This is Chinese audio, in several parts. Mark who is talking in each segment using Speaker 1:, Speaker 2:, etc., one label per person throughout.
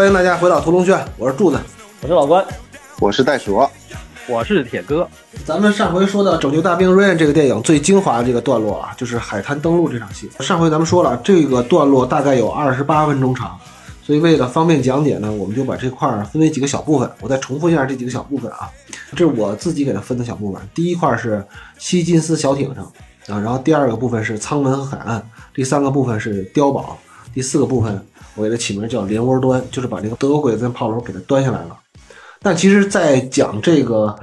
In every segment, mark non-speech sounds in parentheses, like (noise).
Speaker 1: 欢迎大家回到屠龙轩，我是柱子，
Speaker 2: 我是老关，
Speaker 3: 我是袋鼠，
Speaker 4: 我是铁哥。
Speaker 1: 咱们上回说到《拯救大兵瑞恩》这个电影最精华的这个段落啊，就是海滩登陆这场戏。上回咱们说了，这个段落大概有二十八分钟长，所以为了方便讲解呢，我们就把这块儿分为几个小部分。我再重复一下这几个小部分啊，这是我自己给它分的小部分。第一块是希金斯小艇上啊，然后第二个部分是舱门和海岸，第三个部分是碉堡，第四个部分我给它起名叫连窝端，就是把这个德国鬼子炮楼给它端下来了。但其实，在讲这个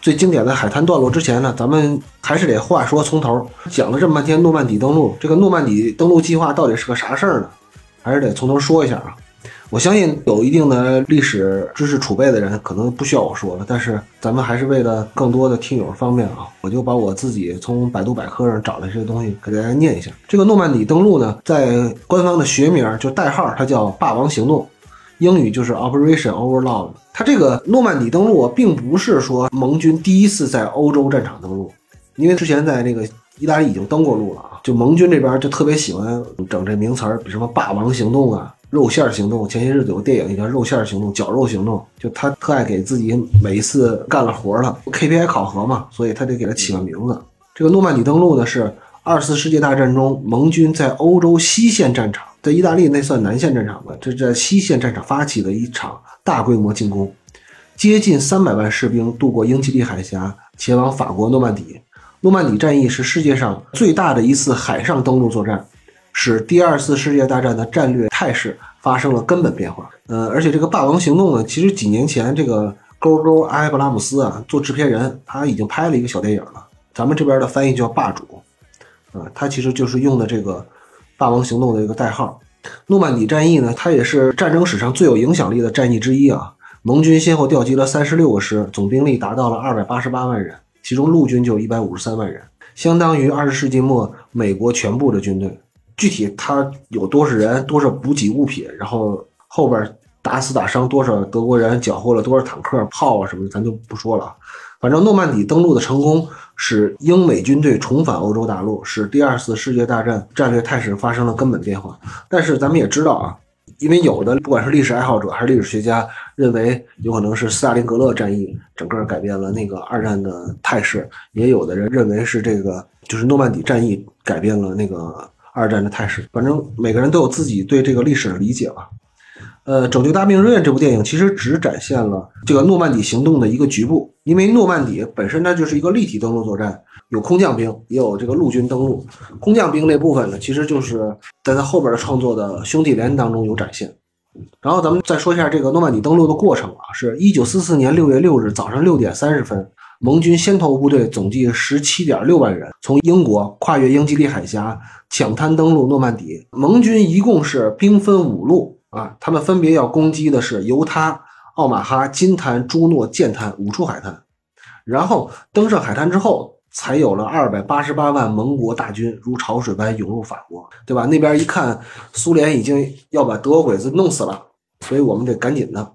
Speaker 1: 最经典的海滩段落之前呢，咱们还是得话说从头，讲了这么半天诺曼底登陆，这个诺曼底登陆计划到底是个啥事儿呢？还是得从头说一下啊。我相信有一定的历史知识储备的人可能不需要我说了，但是咱们还是为了更多的听友方便啊，我就把我自己从百度百科上找的这些东西给大家念一下。这个诺曼底登陆呢，在官方的学名就代号，它叫霸王行动。英语就是 Operation Overlord。它这个诺曼底登陆并不是说盟军第一次在欧洲战场登陆，因为之前在那个意大利已经登过陆了啊。就盟军这边就特别喜欢整这名词儿，比什么霸王行动啊、肉馅行动。前些日子有个电影也叫肉馅行动、绞肉行动，就他特爱给自己每一次干了活了 KPI 考核嘛，所以他得给他起个名字。这个诺曼底登陆呢是。二次世界大战中，盟军在欧洲西线战场，在意大利那算南线战场吧，这在西线战场发起的一场大规模进攻，接近三百万士兵渡过英吉利海峡，前往法国诺曼底。诺曼底战役是世界上最大的一次海上登陆作战，使第二次世界大战的战略态势发生了根本变化。呃，而且这个霸王行动呢，其实几年前这个勾勾埃布拉姆斯啊做制片人，他已经拍了一个小电影了，咱们这边的翻译叫霸主。啊，他其实就是用的这个“霸王行动”的一个代号。诺曼底战役呢，它也是战争史上最有影响力的战役之一啊。盟军先后调集了三十六个师，总兵力达到了二百八十八万人，其中陆军就一百五十三万人，相当于二十世纪末美国全部的军队。具体他有多少人、多少补给物品，然后后边打死打伤多少德国人，缴获了多少坦克、炮啊什么的，咱就不说了。反正诺曼底登陆的成功。使英美军队重返欧洲大陆，使第二次世界大战战略态势发生了根本变化。但是咱们也知道啊，因为有的不管是历史爱好者还是历史学家，认为有可能是斯大林格勒战役整个改变了那个二战的态势，也有的人认为是这个就是诺曼底战役改变了那个二战的态势。反正每个人都有自己对这个历史的理解吧。呃，《拯救大兵瑞恩》这部电影其实只展现了这个诺曼底行动的一个局部，因为诺曼底本身它就是一个立体登陆作战，有空降兵，也有这个陆军登陆。空降兵那部分呢，其实就是在他后边的创作的《兄弟连》当中有展现。然后咱们再说一下这个诺曼底登陆的过程啊，是一九四四年六月六日早上六点三十分，盟军先头部队总计十七点六万人，从英国跨越英吉利海峡，抢滩登陆诺曼底。盟军一共是兵分五路。啊，他们分别要攻击的是犹他、奥马哈、金滩、朱诺、剑滩五处海滩，然后登上海滩之后，才有了二百八十八万盟国大军如潮水般涌入法国，对吧？那边一看，苏联已经要把德国鬼子弄死了，所以我们得赶紧的。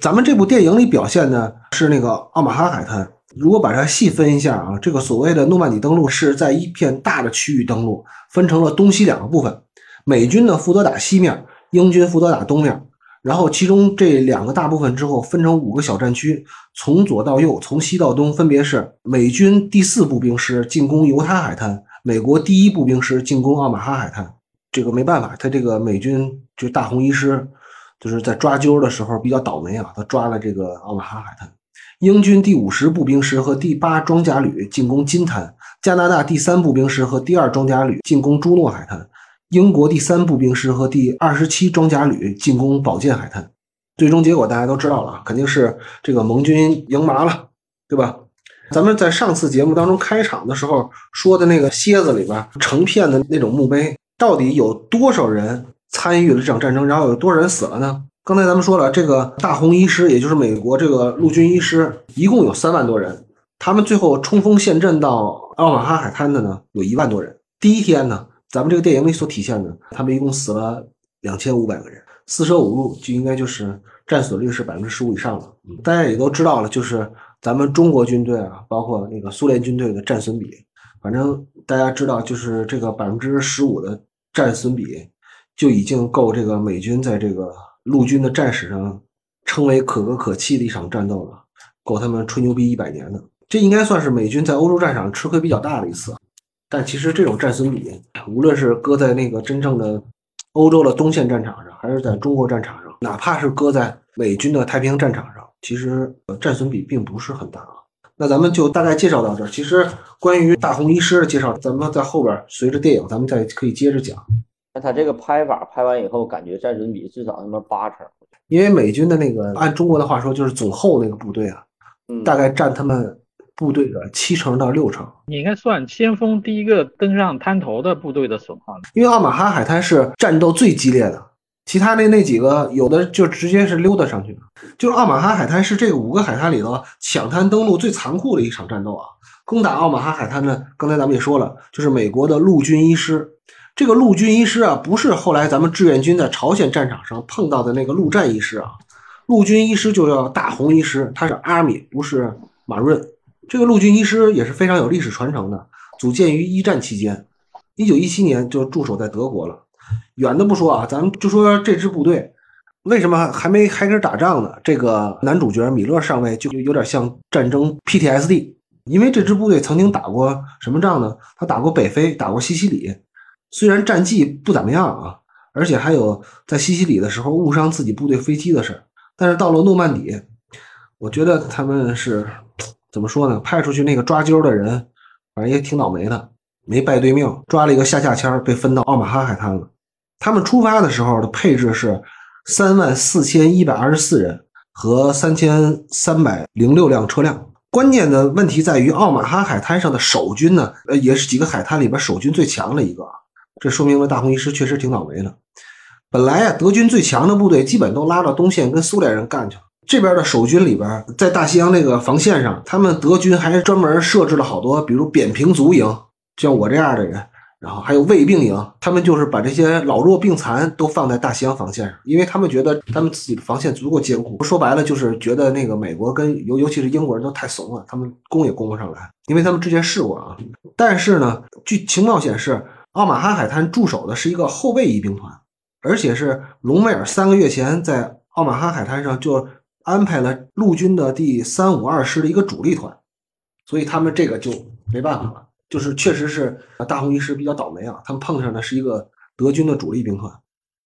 Speaker 1: 咱们这部电影里表现的是那个奥马哈海滩，如果把它细分一下啊，这个所谓的诺曼底登陆是在一片大的区域登陆，分成了东西两个部分，美军呢负责打西面。英军负责打东面，然后其中这两个大部分之后分成五个小战区，从左到右，从西到东，分别是美军第四步兵师进攻犹他海滩，美国第一步兵师进攻奥马哈海滩。这个没办法，他这个美军就大红一师就是在抓阄的时候比较倒霉啊，他抓了这个奥马哈海滩。英军第五十步兵师和第八装甲旅进攻金滩，加拿大第三步兵师和第二装甲旅进攻朱诺海滩。英国第三步兵师和第二十七装甲旅进攻宝剑海滩，最终结果大家都知道了，肯定是这个盟军赢麻了，对吧？咱们在上次节目当中开场的时候说的那个蝎子里边成片的那种墓碑，到底有多少人参与了这场战争？然后有多少人死了呢？刚才咱们说了，这个大红衣师，也就是美国这个陆军医师，一共有三万多人，他们最后冲锋陷阵到奥马哈海滩的呢，有一万多人。第一天呢？咱们这个电影里所体现的，他们一共死了两千五百个人，四舍五入就应该就是战损率是百分之十五以上了。大家也都知道了，就是咱们中国军队啊，包括那个苏联军队的战损比，反正大家知道，就是这个百分之十五的战损比就已经够这个美军在这个陆军的战史上称为可歌可泣的一场战斗了，够他们吹牛逼一百年的。这应该算是美军在欧洲战场吃亏比较大的一次。但其实这种战损比，无论是搁在那个真正的欧洲的东线战场上，还是在中国战场上，哪怕是搁在美军的太平洋战场上，其实战损比并不是很大啊。那咱们就大概介绍到这儿。其实关于大红医师的介绍，咱们在后边随着电影，咱们再可以接着讲。
Speaker 2: 那他这个拍法拍完以后，感觉战损比至少他妈八成。
Speaker 1: 因为美军的那个按中国的话说，就是总后那个部队啊，大概占他们部队的七成到六成。
Speaker 3: 你应该算先锋第一个登上滩头的部队的损耗。
Speaker 1: 因为奥马哈海滩是战斗最激烈的，其他那那几个有的就直接是溜达上去的。就是奥马哈海滩是这个五个海滩里头抢滩登陆最残酷的一场战斗啊！攻打奥马哈海滩呢，刚才咱们也说了，就是美国的陆军一师。这个陆军一师啊，不是后来咱们志愿军在朝鲜战场上碰到的那个陆战一师啊，陆军一师就叫大红一师，他是阿米，不是马润。这个陆军一师也是非常有历史传承的，组建于一战期间，一九一七年就驻守在德国了。远的不说啊，咱们就说这支部队为什么还没开始打仗呢？这个男主角米勒上尉就有点像战争 PTSD，因为这支部队曾经打过什么仗呢？他打过北非，打过西西里。虽然战绩不怎么样啊，而且还有在西西里的时候误伤自己部队飞机的事儿但是到了诺曼底，我觉得他们是怎么说呢？派出去那个抓阄的人，反正也挺倒霉的，没拜对命，抓了一个下下签，被分到奥马哈海滩了。他们出发的时候的配置是三万四千一百二十四人和三千三百零六辆车辆。关键的问题在于奥马哈海滩上的守军呢，呃，也是几个海滩里边守军最强的一个。这说明了大红医师确实挺倒霉的。本来啊，德军最强的部队基本都拉到东线跟苏联人干去了。这边的守军里边，在大西洋那个防线上，他们德军还专门设置了好多，比如扁平足营，像我这样的人，然后还有卫病营，他们就是把这些老弱病残都放在大西洋防线上，因为他们觉得他们自己的防线足够坚固。说白了，就是觉得那个美国跟尤尤其是英国人都太怂了，他们攻也攻不上来，因为他们之前试过啊。但是呢，据情报显示。奥马哈海滩驻守的是一个后备役兵团，而且是隆美尔三个月前在奥马哈海滩上就安排了陆军的第三五二师的一个主力团，所以他们这个就没办法了，就是确实是大红一师比较倒霉啊，他们碰上的是一个德军的主力兵团，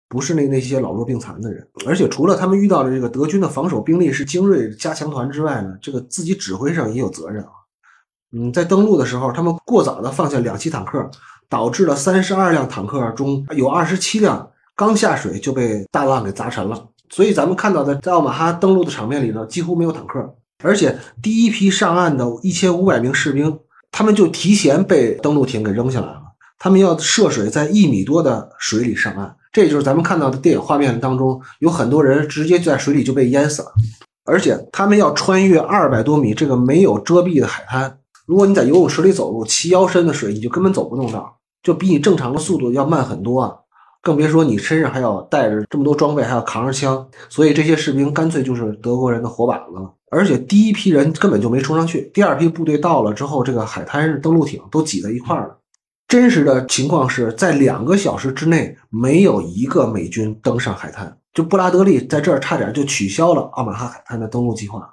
Speaker 1: 不是那那些老弱病残的人，而且除了他们遇到的这个德军的防守兵力是精锐加强团之外呢，这个自己指挥上也有责任啊。嗯，在登陆的时候，他们过早的放下两栖坦克。导致了三十二辆坦克中有二十七辆刚下水就被大浪给砸沉了，所以咱们看到的在奥马哈登陆的场面里呢，几乎没有坦克，而且第一批上岸的一千五百名士兵，他们就提前被登陆艇给扔下来了，他们要涉水在一米多的水里上岸，这就是咱们看到的电影画面当中有很多人直接在水里就被淹死了，而且他们要穿越二百多米这个没有遮蔽的海滩，如果你在游泳池里走路，齐腰深的水你就根本走不动道。就比你正常的速度要慢很多啊，更别说你身上还要带着这么多装备，还要扛着枪，所以这些士兵干脆就是德国人的活靶子了。而且第一批人根本就没冲上去，第二批部队到了之后，这个海滩登陆艇都挤在一块儿了。真实的情况是在两个小时之内，没有一个美军登上海滩。就布拉德利在这儿差点就取消了奥马哈海滩的登陆计划，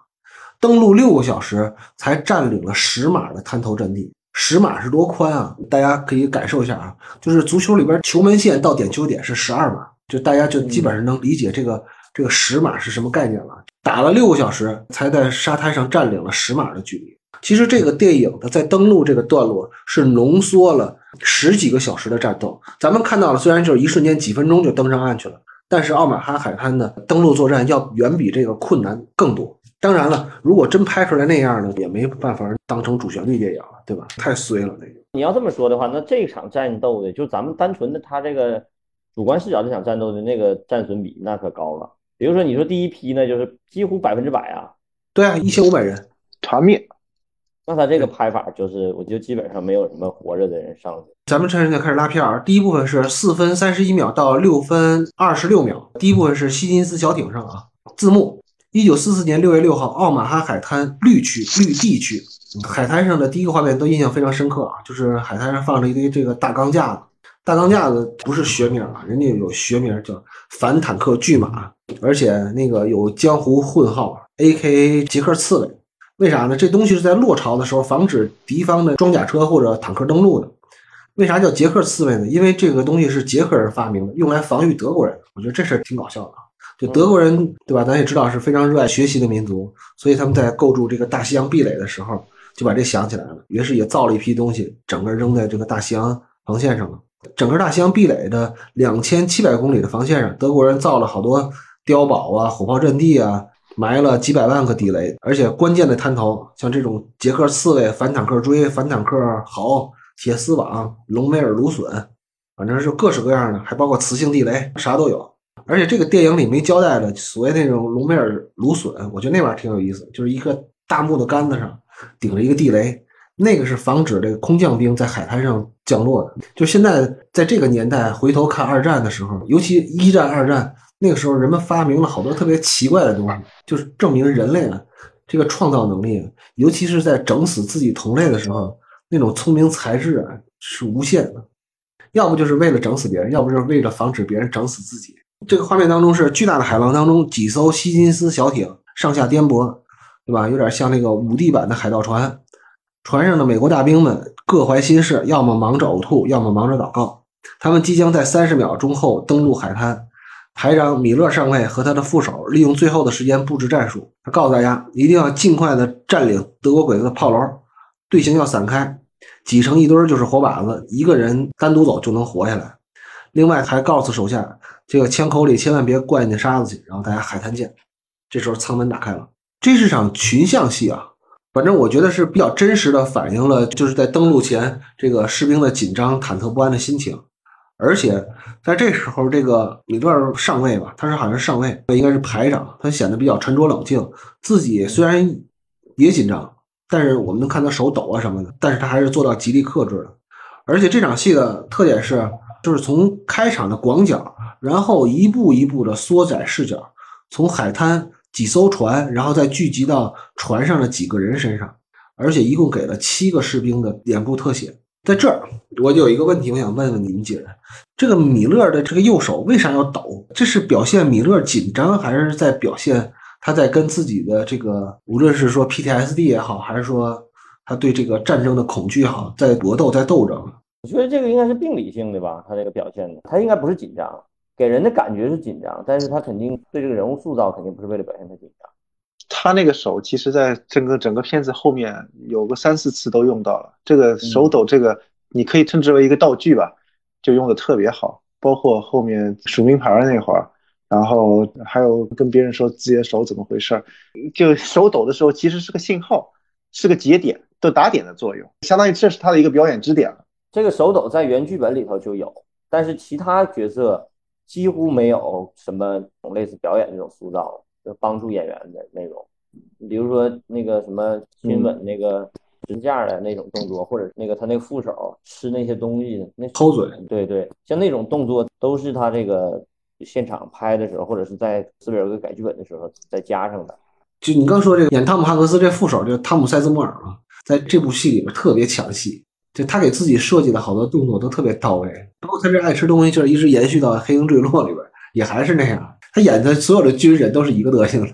Speaker 1: 登陆六个小时才占领了十码的滩头阵地。十码是多宽啊？大家可以感受一下啊，就是足球里边球门线到点球点是十二码，就大家就基本上能理解这个这个十码是什么概念了。打了六个小时才在沙滩上占领了十码的距离。其实这个电影的在登陆这个段落是浓缩了十几个小时的战斗。咱们看到了，虽然就是一瞬间几分钟就登上岸去了，但是奥马哈海滩的登陆作战要远比这个困难更多。当然了，如果真拍出来那样呢，也没办法当成主旋律电影了，对吧？太衰了那个。
Speaker 2: 你要这么说的话，那这场战斗的，就咱们单纯的他这个主观视角这场战斗的那个战损比，那可高了。比如说，你说第一批呢，就是几乎百分之百啊。
Speaker 1: 对啊，一千五百人
Speaker 4: 团灭。
Speaker 2: 那他这个拍法就是，我觉得基本上没有什么活着的人上去。
Speaker 1: 咱们现在开始拉片儿，第一部分是四分三十一秒到六分二十六秒，第一部分是希金斯小艇上啊，字幕。一九四四年六月六号，奥马哈海滩绿区绿地区，海滩上的第一个画面都印象非常深刻啊，就是海滩上放着一堆这个大钢架子，大钢架子不是学名啊，人家有学名叫反坦克巨马，而且那个有江湖混号 A.K.A. 杰克刺猬。为啥呢？这东西是在落潮的时候防止敌方的装甲车或者坦克登陆的。为啥叫捷克刺猬呢？因为这个东西是捷克人发明的，用来防御德国人。我觉得这事儿挺搞笑的啊。就德国人对吧？咱也知道是非常热爱学习的民族，所以他们在构筑这个大西洋壁垒的时候，就把这想起来了。于是也造了一批东西，整个扔在这个大西洋防线上了。整个大西洋壁垒的两千七百公里的防线上，德国人造了好多碉堡啊、火炮阵地啊，埋了几百万个地雷。而且关键的滩头，像这种捷克刺猬、反坦克锥、反坦克壕、铁丝网、隆美尔芦笋，反正是各式各样的，还包括磁性地雷，啥都有。而且这个电影里没交代的所谓那种隆美尔芦笋，我觉得那玩意儿挺有意思，就是一个大木头杆子上顶着一个地雷，那个是防止这个空降兵在海滩上降落的。就现在在这个年代回头看二战的时候，尤其一战、二战那个时候，人们发明了好多特别奇怪的东西，就是证明人类啊这个创造能力，尤其是在整死自己同类的时候，那种聪明才智啊是无限的。要不就是为了整死别人，要不就是为了防止别人整死自己。这个画面当中是巨大的海浪当中，几艘希金斯小艇上下颠簸，对吧？有点像那个五 D 版的海盗船。船上的美国大兵们各怀心事，要么忙着呕吐，要么忙着祷告。他们即将在三十秒钟后登陆海滩。排长米勒上尉和他的副手利用最后的时间布置战术。他告诉大家，一定要尽快的占领德国鬼子的炮楼，队形要散开，挤成一堆就是活靶子，一个人单独走就能活下来。另外还告诉手下，这个枪口里千万别灌进沙子去。然后大家海滩见。这时候舱门打开了，这是场群像戏啊。反正我觉得是比较真实的反映了就是在登陆前这个士兵的紧张、忐忑不安的心情。而且在这时候，这个米勒上尉吧，他是好像是上尉，应该是排长，他显得比较沉着冷静。自己虽然也紧张，但是我们能看他手抖啊什么的，但是他还是做到极力克制的。而且这场戏的特点是。就是从开场的广角，然后一步一步的缩窄视角，从海滩几艘船，然后再聚集到船上的几个人身上，而且一共给了七个士兵的脸部特写。在这儿，我就有一个问题，我想问问你们几人：这个米勒的这个右手为啥要抖？这是表现米勒紧张，还是在表现他在跟自己的这个，无论是说 PTSD 也好，还是说他对这个战争的恐惧也好，在搏斗，在斗争？
Speaker 2: 我觉得这个应该是病理性的吧，他这个表现的，他应该不是紧张，给人的感觉是紧张，但是他肯定对这个人物塑造肯定不是为了表现他紧张。
Speaker 4: 他那个手其实，在整个整个片子后面有个三四次都用到了这个手抖，这个你可以称之为一个道具吧，就用的特别好。包括后面数名牌那会儿，然后还有跟别人说自己的手怎么回事，就手抖的时候其实是个信号，是个节点，都打点的作用，相当于这是他的一个表演支点了。
Speaker 2: 这个手抖在原剧本里头就有，但是其他角色几乎没有什么类似表演这种塑造，就帮助演员的那种。比如说那个什么亲吻那个支架的那种动作，或者那个他那个副手吃那些东西那
Speaker 1: 抠嘴，
Speaker 2: 对对，像那种动作都是他这个现场拍的时候，或者是在斯皮尔格改剧本的时候再加上的。
Speaker 1: 就你刚说这个演汤姆汉克斯这副手，就是汤姆塞斯莫尔嘛，在这部戏里面特别抢戏。就他给自己设计的好多动作都特别到位，包括他这爱吃东西劲儿，一直延续到《黑鹰坠落》里边，也还是那样。他演的所有的军人都是一个德行的，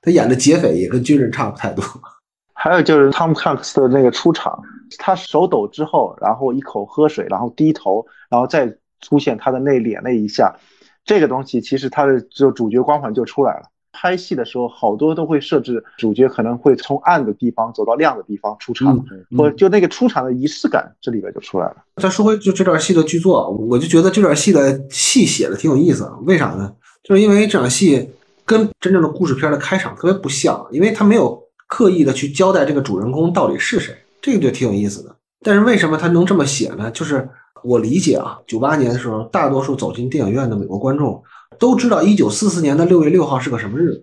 Speaker 1: 他演的劫匪也跟军人差不太多。(laughs)
Speaker 4: 还有就是汤姆汉克斯的那个出场，他手抖之后，然后一口喝水，然后低头，然后再出现他的那脸那一下，这个东西其实他的就主角光环就出来了。拍戏的时候，好多都会设置主角可能会从暗的地方走到亮的地方出场，或就那个出场的仪式感，这里边就出来了。
Speaker 1: 再说回就这段戏的剧作，我就觉得这段戏的戏写的挺有意思。为啥呢？就是因为这场戏跟真正的故事片的开场特别不像，因为他没有刻意的去交代这个主人公到底是谁，这个就挺有意思的。但是为什么他能这么写呢？就是我理解啊，九八年的时候，大多数走进电影院的美国观众。都知道一九四四年的六月六号是个什么日子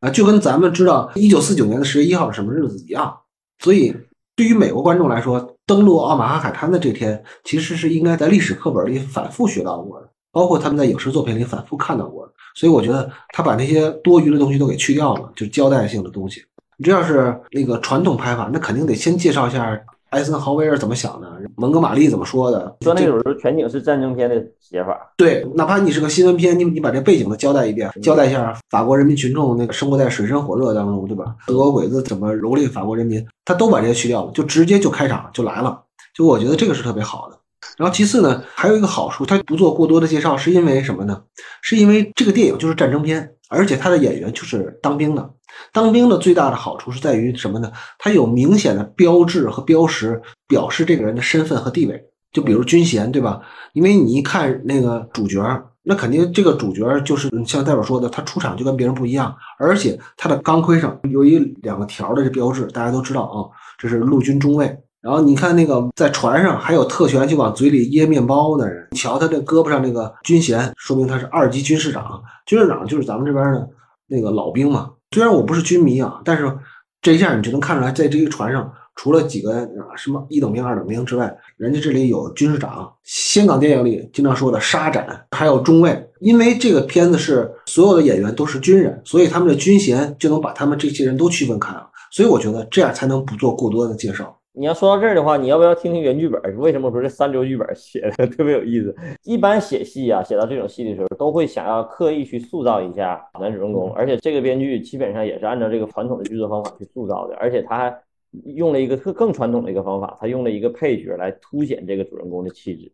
Speaker 1: 啊，就跟咱们知道一九四九年的十月一号是什么日子一样。所以，对于美国观众来说，登陆奥马哈海滩的这天，其实是应该在历史课本里反复学到过的，包括他们在影视作品里反复看到过的。所以，我觉得他把那些多余的东西都给去掉了，就交代性的东西。你这要是那个传统拍法，那肯定得先介绍一下艾森豪威尔怎么想的，蒙哥马利怎么说的，
Speaker 2: 说那种时候全景式战争片的写法，
Speaker 1: 对，哪怕你是个新闻片，你你把这背景都交代一遍，交代一下法国人民群众那个生活在水深火热当中，对吧？德国鬼子怎么蹂躏法国人民，他都把这些去掉了，就直接就开场就来了，就我觉得这个是特别好的。然后其次呢，还有一个好处，他不做过多的介绍，是因为什么呢？是因为这个电影就是战争片，而且他的演员就是当兵的。当兵的最大的好处是在于什么呢？他有明显的标志和标识，表示这个人的身份和地位。就比如军衔，对吧？因为你一看那个主角，那肯定这个主角就是像戴尔说的，他出场就跟别人不一样，而且他的钢盔上有一两个条的这标志，大家都知道啊，这是陆军中尉。然后你看那个在船上还有特权就往嘴里掖面包的人，你瞧他这胳膊上那个军衔，说明他是二级军士长。军士长就是咱们这边的那个老兵嘛。虽然我不是军迷啊，但是这一下你就能看出来，在这个船上除了几个什么一等兵、二等兵之外，人家这里有军士长。香港电影里经常说的沙展，还有中尉。因为这个片子是所有的演员都是军人，所以他们的军衔就能把他们这些人都区分开了。所以我觉得这样才能不做过多的介绍。
Speaker 2: 你要说到这儿的话，你要不要听听原剧本？为什么说这三流剧本写的 (laughs) 特别有意思？一般写戏啊，写到这种戏的时候，都会想要刻意去塑造一下男主人公，而且这个编剧基本上也是按照这个传统的剧作方法去塑造的，而且他还用了一个特更传统的一个方法，他用了一个配角来凸显这个主人公的气质。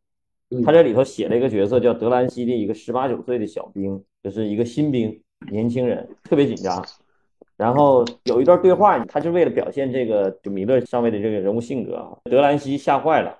Speaker 2: 他这里头写了一个角色叫德兰西的一个十八九岁的小兵，就是一个新兵，年轻人，特别紧张。然后有一段对话，他就为了表现这个就米勒上尉的这个人物性格啊，德兰西吓坏了，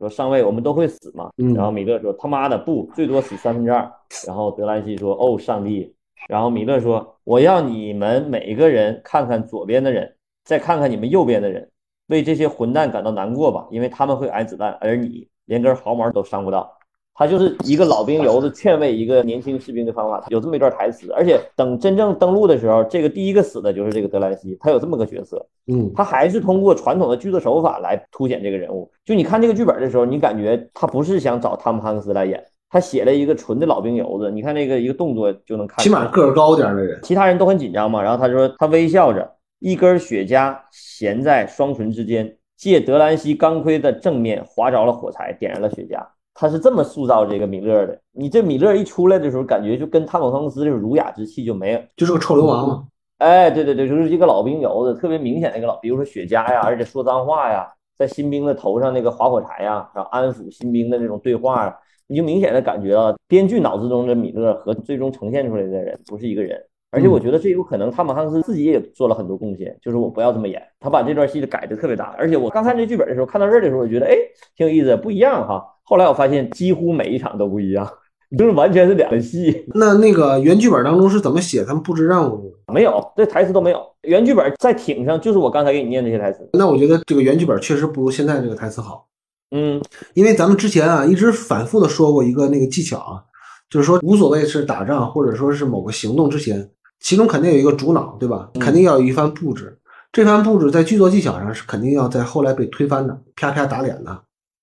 Speaker 2: 说上尉我们都会死嘛？然后米勒说他妈的不，最多死三分之二。然后德兰西说哦上帝。然后米勒说我要你们每一个人看看左边的人，再看看你们右边的人，为这些混蛋感到难过吧，因为他们会挨子弹，而你连根毫毛都伤不到。他就是一个老兵油子劝慰一个年轻士兵的方法，有这么一段台词。而且等真正登陆的时候，这个第一个死的就是这个德兰西，他有这么个角色。
Speaker 1: 嗯，
Speaker 2: 他还是通过传统的剧作手法来凸显这个人物。就你看这个剧本的时候，你感觉他不是想找汤姆汉克斯来演，他写了一个纯的老兵油子。你看那个一个动作就能看，
Speaker 1: 起码个儿高点的人，
Speaker 2: 其他人都很紧张嘛。然后他说他微笑着，一根雪茄衔在双唇之间，借德兰西钢盔的正面划着了火柴，点燃了雪茄。他是这么塑造这个米勒的。你这米勒一出来的时候，感觉就跟汤姆汉克斯这种儒雅之气就没有，
Speaker 1: 就是个臭流氓嘛。
Speaker 2: 哎，对对对，就是一个老兵油子，特别明显的一个老，比如说雪茄呀，而且说脏话呀，在新兵的头上那个划火柴呀，然后安抚新兵的那种对话，你就明显的感觉到编剧脑子中的米勒和最终呈现出来的人不是一个人。而且我觉得这有可能汤姆汉克斯自己也做了很多贡献，就是我不要这么演，他把这段戏改的特别大。而且我刚看这剧本的时候，看到这儿的时候，我觉得哎，挺有意思，不一样哈。后来我发现，几乎每一场都不一样，就是完全是两个戏。
Speaker 1: 那那个原剧本当中是怎么写他们布置任务
Speaker 2: 的？没有，这台词都没有。原剧本在艇上，就是我刚才给你念这些台词。
Speaker 1: 那我觉得这个原剧本确实不如现在这个台词好。
Speaker 2: 嗯，
Speaker 1: 因为咱们之前啊一直反复的说过一个那个技巧啊，就是说无所谓是打仗或者说是某个行动之前，其中肯定有一个主脑，对吧？肯定要有一番布置。这番布置在剧作技巧上是肯定要在后来被推翻的，啪啪打脸的。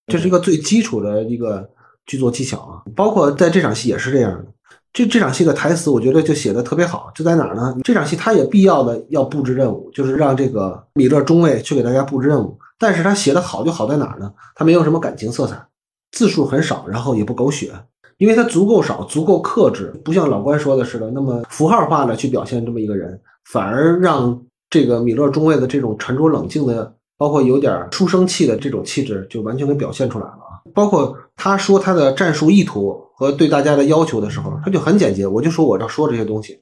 Speaker 1: 这是一个最基础的一个剧作技巧啊，包括在这场戏也是这样的。这这场戏的台词，我觉得就写的特别好。就在哪儿呢？这场戏他也必要的要布置任务，就是让这个米勒中尉去给大家布置任务。但是他写的好就好在哪儿呢？他没有什么感情色彩，字数很少，然后也不狗血，因为他足够少，足够克制，不像老关说的似的那么符号化的去表现这么一个人，反而让这个米勒中尉的这种沉着冷静的。包括有点书生气的这种气质，就完全给表现出来了啊！包括他说他的战术意图和对大家的要求的时候，他就很简洁，我就说我要说这些东西。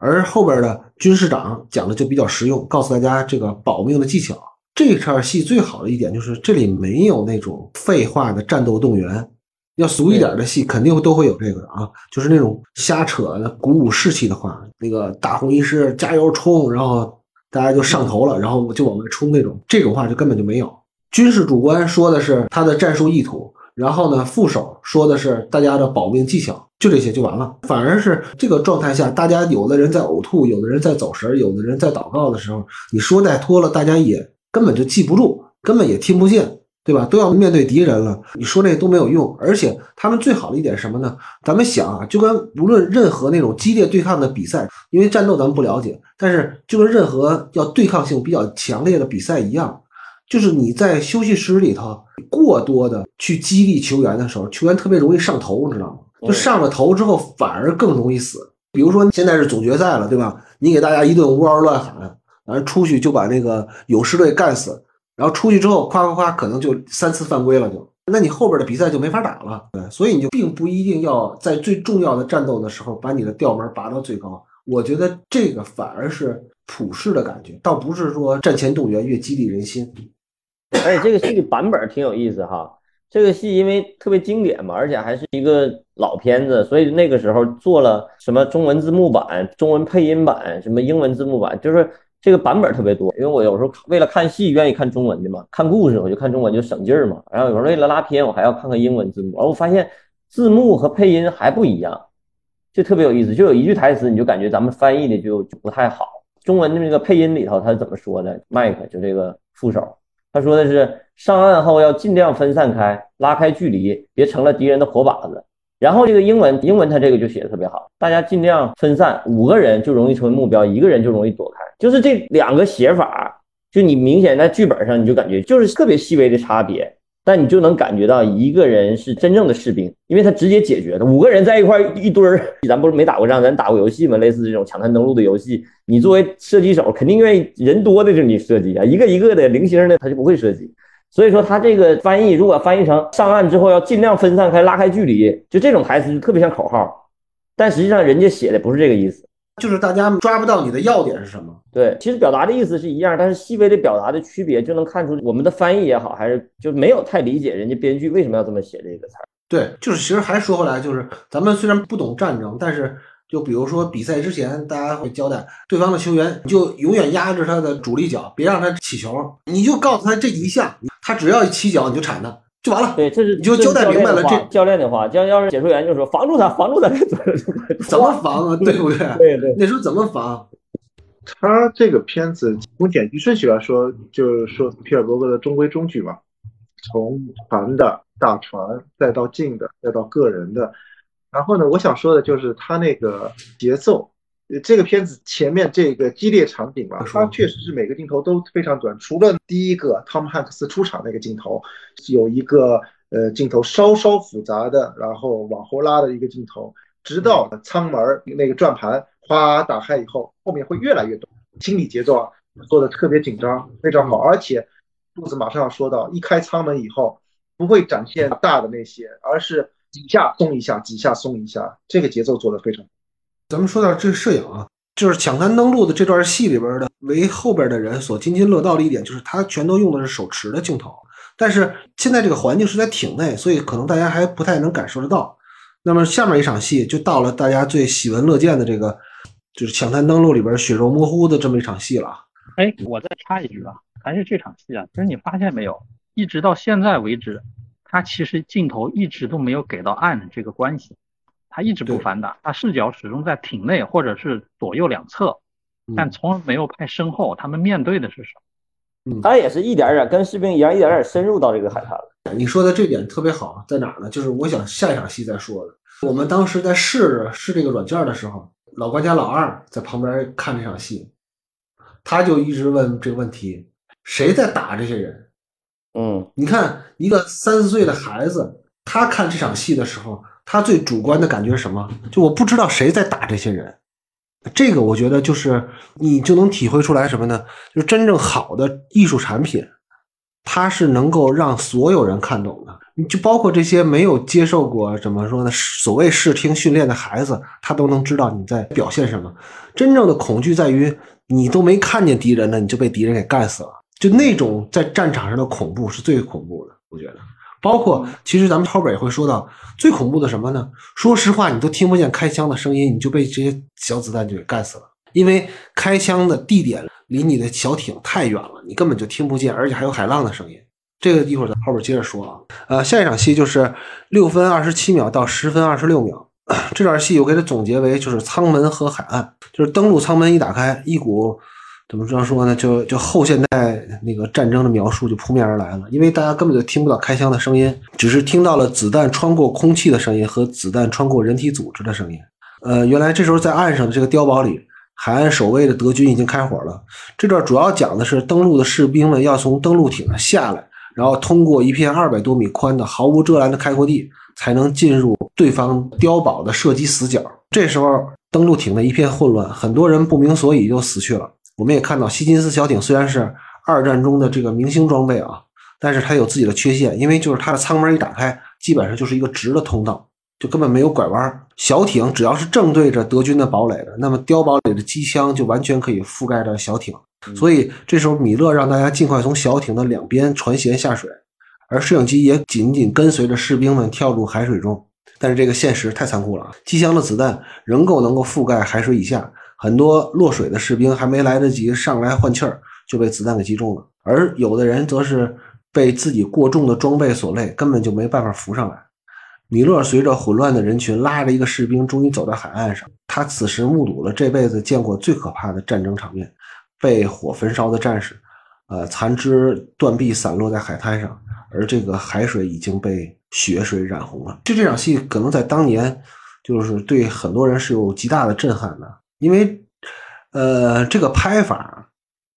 Speaker 1: 而后边的军师长讲的就比较实用，告诉大家这个保命的技巧。这场戏最好的一点就是这里没有那种废话的战斗动员，要俗一点的戏肯定都会有这个的啊，就是那种瞎扯的鼓舞士气的话，那个大红衣师加油冲，然后。大家就上头了，然后就往外冲那种，这种话就根本就没有。军事主官说的是他的战术意图，然后呢，副手说的是大家的保命技巧，就这些就完了。反而是这个状态下，大家有的人在呕吐，有的人在走神，有的人在祷告的时候，你说再多了，大家也根本就记不住，根本也听不见。对吧？都要面对敌人了，你说那都没有用。而且他们最好的一点是什么呢？咱们想啊，就跟无论任何那种激烈对抗的比赛，因为战斗咱们不了解，但是就跟任何要对抗性比较强烈的比赛一样，就是你在休息室里头过多的去激励球员的时候，球员特别容易上头，你知道吗？就上了头之后反而更容易死。比如说现在是总决赛了，对吧？你给大家一顿呜嗷乱喊，然后出去就把那个勇士队干死，然后出去之后夸夸夸，可能就三次犯规了，就那你后边的比赛就没法打了。对，所以你就并不一定要在最重要的战斗的时候把你的调门拔到最高。我觉得这个反而是普世的感觉，倒不是说战前动员越激励人心。(laughs)
Speaker 2: 而且这个戏的版本挺有意思哈，这个戏因为特别经典嘛，而且还是一个老片子，所以那个时候做了什么中文字幕版、中文配音版、什么英文字幕版，就是这个版本特别多。因为我有时候为了看戏愿意看中文的嘛，看故事我就看中文就省劲儿嘛。然后有时候为了拉片，我还要看看英文字幕。然后我发现字幕和配音还不一样，就特别有意思。就有一句台词，你就感觉咱们翻译的就就不太好。中文的那个配音里头他是怎么说的？麦克就这个副手。他说的是上岸后要尽量分散开，拉开距离，别成了敌人的活靶子。然后这个英文，英文他这个就写的特别好，大家尽量分散，五个人就容易成为目标，一个人就容易躲开。就是这两个写法，就你明显在剧本上你就感觉就是特别细微的差别。但你就能感觉到一个人是真正的士兵，因为他直接解决的。五个人在一块一堆儿，咱不是没打过仗，咱打过游戏吗？类似这种抢滩登陆的游戏，你作为射击手，肯定愿意人多的就是你射击啊，一个一个的零星的他就不会射击。所以说他这个翻译如果翻译成上岸之后要尽量分散开，拉开距离，就这种台词就特别像口号，但实际上人家写的不是这个意思。
Speaker 1: 就是大家抓不到你的要点是什么？
Speaker 2: 对，其实表达的意思是一样，但是细微的表达的区别就能看出我们的翻译也好，还是就没有太理解人家编剧为什么要这么写这个词儿。
Speaker 1: 对，就是其实还说回来，就是咱们虽然不懂战争，但是就比如说比赛之前，大家会交代对方的球员，就永远压着他的主力脚，别让他起球，你就告诉他这一项，他只要一起脚你就铲他。就完了，
Speaker 2: 对，这是
Speaker 1: 你就交代明白了。这
Speaker 2: 教练的话，要要是解说员就说防住他，防住他，(laughs)
Speaker 1: 怎么防啊？对不对？(laughs)
Speaker 2: 对对，
Speaker 1: 那时候怎么防？
Speaker 4: 他这个片子从剪辑顺序来说，就是说皮尔伯格的中规中矩嘛，从传的大传，再到近的，再到个人的。然后呢，我想说的就是他那个节奏。这个片子前面这个激烈场景吧，它确实是每个镜头都非常短，除了第一个汤姆汉克斯出场那个镜头，有一个呃镜头稍稍复杂的，然后往后拉的一个镜头，直到舱门那个转盘哗打开以后，后面会越来越短，心理节奏啊做的特别紧张，非常好，而且肚子马上要说到，一开舱门以后不会展现大的那些，而是几下松一下，几下松一下，这个节奏做的非常。
Speaker 1: 咱们说到这个摄影啊，就是抢滩登陆的这段戏里边的，为后边的人所津津乐道的一点，就是他全都用的是手持的镜头。但是现在这个环境是在艇内，所以可能大家还不太能感受得到。那么下面一场戏就到了大家最喜闻乐见的这个，就是抢滩登陆里边血肉模糊的这么一场戏了。
Speaker 3: 哎，我再插一句啊，还是这场戏啊，其实你发现没有，一直到现在为止，他其实镜头一直都没有给到岸的这个关系。他一直不反打，他视角始终在艇内或者是左右两侧，但从来没有拍身后，他们面对的是什
Speaker 1: 么？
Speaker 2: 他也是一点点跟士兵一样，一点点深入到这个海滩了。
Speaker 1: 你说的这点特别好，在哪儿呢？就是我想下一场戏再说的。我们当时在试试这个软件的时候，老关家老二在旁边看这场戏，他就一直问这个问题：谁在打这些人？
Speaker 2: 嗯，
Speaker 1: 你看一个三四岁的孩子，他看这场戏的时候。他最主观的感觉是什么？就我不知道谁在打这些人，这个我觉得就是你就能体会出来什么呢？就是真正好的艺术产品，它是能够让所有人看懂的。你就包括这些没有接受过怎么说呢？所谓视听训练的孩子，他都能知道你在表现什么。真正的恐惧在于你都没看见敌人呢，你就被敌人给干死了。就那种在战场上的恐怖是最恐怖的，我觉得。包括，其实咱们后边也会说到，最恐怖的什么呢？说实话，你都听不见开枪的声音，你就被这些小子弹就给干死了。因为开枪的地点离你的小艇太远了，你根本就听不见，而且还有海浪的声音。这个一会儿咱后边接着说啊。呃，下一场戏就是六分二十七秒到十分二十六秒，(coughs) 这段戏我给它总结为就是舱门和海岸，就是登陆舱门一打开，一股。怎么这样说呢？就就后现代那个战争的描述就扑面而来了，因为大家根本就听不到开枪的声音，只是听到了子弹穿过空气的声音和子弹穿过人体组织的声音。呃，原来这时候在岸上的这个碉堡里海岸守卫的德军已经开火了。这段主要讲的是登陆的士兵们要从登陆艇上下来，然后通过一片二百多米宽的毫无遮拦的开阔地，才能进入对方碉堡的射击死角。这时候登陆艇的一片混乱，很多人不明所以就死去了。我们也看到希金斯小艇虽然是二战中的这个明星装备啊，但是它有自己的缺陷，因为就是它的舱门一打开，基本上就是一个直的通道。就根本没有拐弯。小艇只要是正对着德军的堡垒的，那么碉堡里的机枪就完全可以覆盖着小艇。所以这时候米勒让大家尽快从小艇的两边船舷下水，而摄影机也紧紧跟随着士兵们跳入海水中。但是这个现实太残酷了，机枪的子弹仍够能够覆盖海水以下，很多落水的士兵还没来得及上来换气儿，就被子弹给击中了。而有的人则是被自己过重的装备所累，根本就没办法浮上来。米勒随着混乱的人群拉着一个士兵，终于走到海岸上。他此时目睹了这辈子见过最可怕的战争场面：被火焚烧的战士，呃，残肢断臂散落在海滩上，而这个海水已经被血水染红了。就这场戏，可能在当年就是对很多人是有极大的震撼的，因为，呃，这个拍法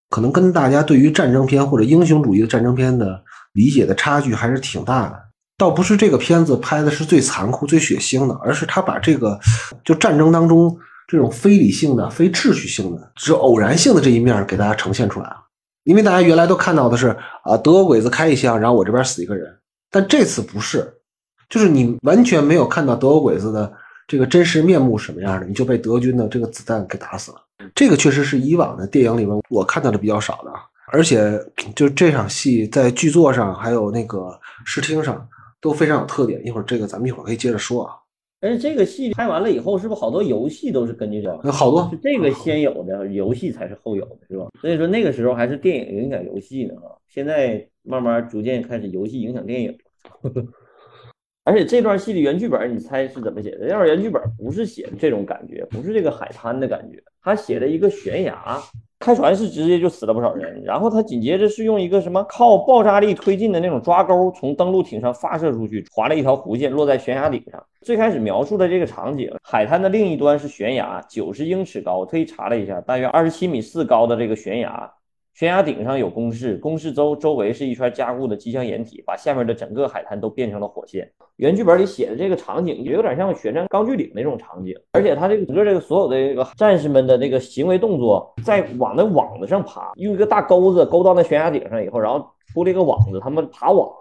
Speaker 1: 可能跟大家对于战争片或者英雄主义的战争片的理解的差距还是挺大的。倒不是这个片子拍的是最残酷、最血腥的，而是他把这个就战争当中这种非理性的、非秩序性的、只偶然性的这一面给大家呈现出来了。因为大家原来都看到的是啊，德国鬼子开一枪，然后我这边死一个人，但这次不是，就是你完全没有看到德国鬼子的这个真实面目什么样的，你就被德军的这个子弹给打死了。这个确实是以往的电影里面我看到的比较少的，而且 (clears throat) 就这场戏在剧作上还有那个视听上。都非常有特点，一会儿这个咱们一会儿可以接着说啊。
Speaker 2: 而且这个戏拍完了以后，是不是好多游戏都是根据这？
Speaker 1: 有好多，
Speaker 2: 是这个先有的，游戏才是后有的，是吧？所以说那个时候还是电影影响游戏呢啊，现在慢慢逐渐开始游戏影响电影。(laughs) 而且这段戏的原剧本，你猜是怎么写的？要是原剧本不是写这种感觉，不是这个海滩的感觉，他写的一个悬崖。开船是直接就死了不少人，然后他紧接着是用一个什么靠爆炸力推进的那种抓钩，从登陆艇上发射出去，划了一条弧线，落在悬崖顶上。最开始描述的这个场景，海滩的另一端是悬崖，九十英尺高，我特意查了一下，大约二十七米四高的这个悬崖。悬崖顶上有工事，工事周周围是一圈加固的机枪掩体，把下面的整个海滩都变成了火线。原剧本里写的这个场景也有点像血战钢锯岭那种场景，而且他这个整个这个所有的这个战士们的这个行为动作，在往那网子上爬，用一个大钩子钩到那悬崖顶上以后，然后出了一个网子，他们爬网。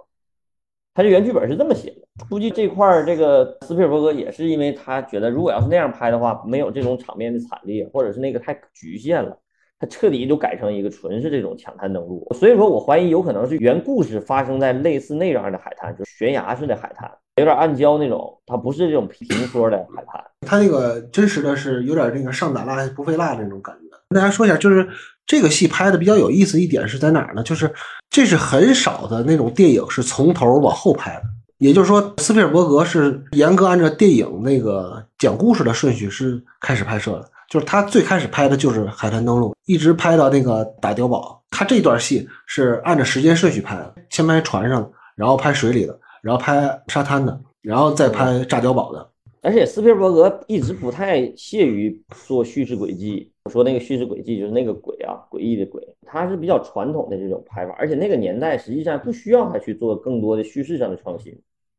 Speaker 2: 他这原剧本是这么写的，估计这块这个斯皮尔伯格也是因为他觉得，如果要是那样拍的话，没有这种场面的惨烈，或者是那个太局限了。它彻底就改成一个纯是这种抢滩登陆，所以说我怀疑有可能是原故事发生在类似那样的海滩，就是悬崖式的海滩，有点暗礁那种，它不是这种平坡的海滩。
Speaker 1: 它那个真实的是有点那个上打蜡不费蜡的那种感觉。跟大家说一下，就是这个戏拍的比较有意思一点是在哪呢？就是这是很少的那种电影是从头往后拍的，也就是说斯皮尔伯格是严格按照电影那个讲故事的顺序是开始拍摄的。就是他最开始拍的就是海滩登陆，一直拍到那个打碉堡。他这段戏是按照时间顺序拍的，先拍船上的，然后拍水里的，然后拍沙滩的，然后再拍炸碉堡的。
Speaker 2: 而且斯皮尔伯格一直不太屑于做叙事轨迹，我说那个叙事轨迹就是那个鬼啊，诡异的鬼。他是比较传统的这种拍法，而且那个年代实际上不需要他去做更多的叙事上的创新。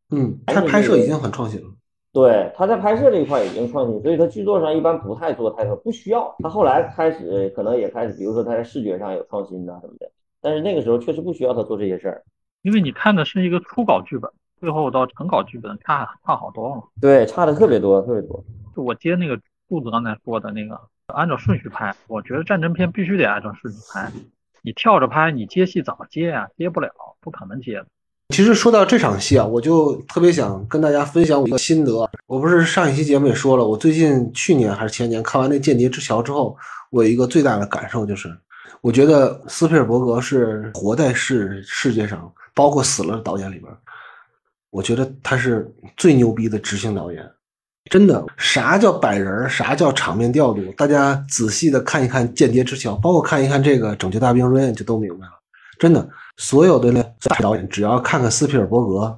Speaker 1: 嗯，他拍摄已经很创新了。
Speaker 2: 对，他在拍摄这一块已经创新，所以他剧作上一般不太做太多，不需要。他后来开始可能也开始，比如说他在视觉上有创新呐什么的，但是那个时候确实不需要他做这些事儿。
Speaker 3: 因为你看的是一个初稿剧本，最后到成稿剧本差差好多了。
Speaker 2: 对，差的特别多，特别多。
Speaker 3: 就我接那个柱子刚才说的那个，按照顺序拍，我觉得战争片必须得按照顺序拍。你跳着拍，你接戏怎么接呀？接不了，不可能接的。
Speaker 1: 其实说到这场戏啊，我就特别想跟大家分享我一个心得。我不是上一期节目也说了，我最近去年还是前年看完那《间谍之桥》之后，我有一个最大的感受就是，我觉得斯皮尔伯格是活在世世界上，包括死了的导演里边，我觉得他是最牛逼的执行导演。真的，啥叫摆人啥叫场面调度？大家仔细的看一看《间谍之桥》，包括看一看这个《拯救大兵瑞恩》，就都明白了。真的。所有的大导演，只要看看斯皮尔伯格，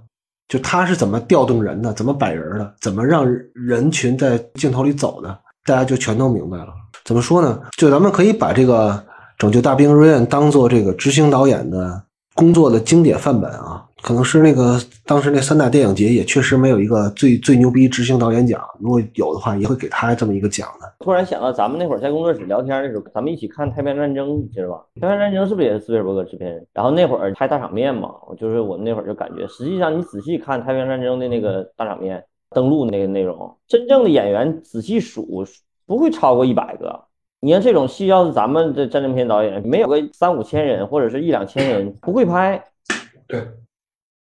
Speaker 1: 就他是怎么调动人的，怎么摆人的，怎么让人群在镜头里走的，大家就全都明白了。怎么说呢？就咱们可以把这个《拯救大兵瑞恩》当做这个执行导演的工作的经典范本啊。可能是那个当时那三大电影节也确实没有一个最最牛逼执行导演奖，如果有的话，也会给他这么一个奖的。
Speaker 2: 突然想到，咱们那会儿在工作室聊天的时候，咱们一起看《太平洋战争》，知道吧？《太平洋战争》是不是也是斯皮尔伯格制片人？然后那会儿拍大场面嘛，就是我们那会儿就感觉，实际上你仔细看《太平洋战争》的那个大场面登陆那个内容，真正的演员仔细数不会超过一百个。你看这种戏，要是咱们的战争片导演，没有个三五千人或者是一两千人，不会拍。
Speaker 1: 对。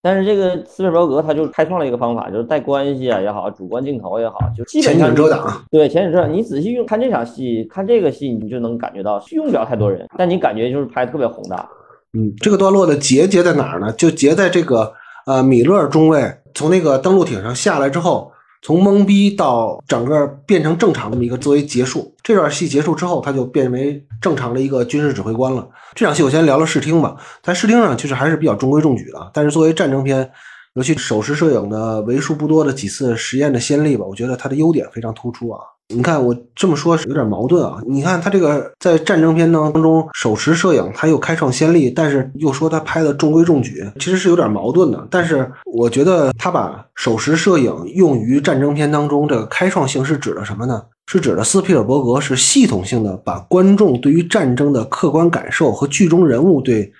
Speaker 2: 但是这个斯皮尔伯格他就开创了一个方法，就是带关系啊也好，主观镜头也好，就基本上
Speaker 1: 遮挡。
Speaker 2: 对，前景遮挡。你仔细用看这场戏，看这个戏，你就能感觉到用不了太多人，但你感觉就是拍特别宏大。
Speaker 1: 嗯，这个段落的结结在哪儿呢？就结在这个呃米勒中尉从那个登陆艇上下来之后。从懵逼到整个变成正常这么一个作为结束，这段戏结束之后，他就变为正常的一个军事指挥官了。这场戏我先聊聊视听吧，在视听上其实还是比较中规中矩的，但是作为战争片，尤其手持摄影的为数不多的几次实验的先例吧，我觉得它的优点非常突出啊。你看我这么说是有点矛盾啊！你看他这个在战争片当中手持摄影，他又开创先例，但是又说他拍的中规中矩，其实是有点矛盾的。但是我觉得他把手持摄影用于战争片当中，这个开创性是指的什么呢？是指的斯皮尔伯格是系统性的把观众对于战争的客观感受和剧中人物对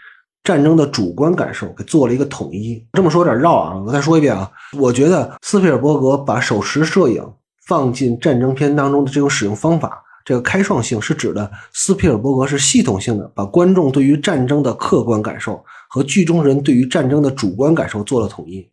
Speaker 1: 战争的主观感受给做了一个统一。这么说有点绕啊，我再说一遍啊，我觉得斯皮尔伯格把手持摄影。放进战争片当中的这种使用方法，这个开创性是指的斯皮尔伯格是系统性的把观众对于战争的客观感受和剧中人对于战争的主观感受做了统一。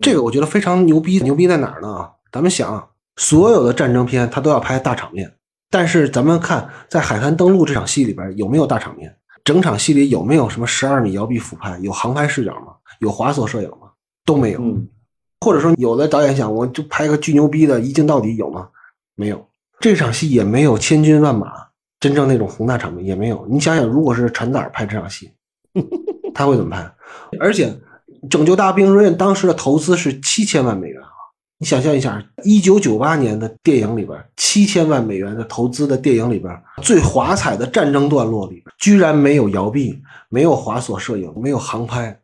Speaker 1: 这个我觉得非常牛逼，牛逼在哪儿呢？咱们想，所有的战争片它都要拍大场面，但是咱们看在海滩登陆这场戏里边有没有大场面？整场戏里有没有什么十二米摇臂俯拍？有航拍视角吗？有滑索摄影吗？都没有。或者说，有的导演想，我就拍个巨牛逼的，一镜到底有吗？没有，这场戏也没有千军万马，真正那种宏大场面也没有。你想想，如果是陈导拍这场戏，(laughs) 他会怎么拍？而且，《拯救大兵瑞恩》当时的投资是七千万美元啊！你想象一下，一九九八年的电影里边，七千万美元的投资的电影里边，最华彩的战争段落里，居然没有摇臂，没有滑索摄影，没有航拍。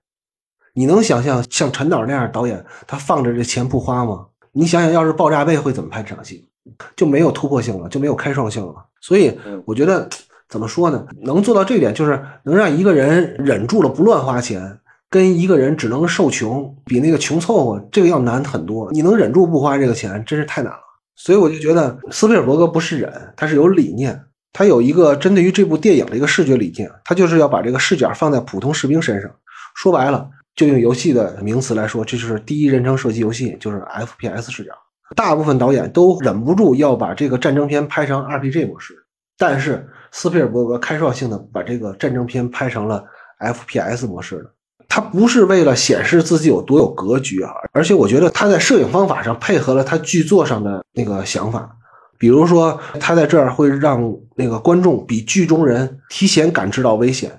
Speaker 1: 你能想象像陈导那样导演，他放着这钱不花吗？你想想，要是爆炸背会怎么拍这场戏？就没有突破性了，就没有开创性了。所以我觉得怎么说呢？能做到这一点，就是能让一个人忍住了不乱花钱，跟一个人只能受穷，比那个穷凑合这个要难很多。你能忍住不花这个钱，真是太难了。所以我就觉得斯皮尔伯格不是忍，他是有理念，他有一个针对于这部电影的一个视觉理念，他就是要把这个视角放在普通士兵身上。说白了。就用游戏的名词来说，这就是第一人称射击游戏，就是 FPS 视角。大部分导演都忍不住要把这个战争片拍成 RPG 模式，但是斯皮尔伯格开创性的把这个战争片拍成了 FPS 模式的。他不是为了显示自己有多有格局啊，而且我觉得他在摄影方法上配合了他剧作上的那个想法，比如说他在这儿会让那个观众比剧中人提前感知到危险。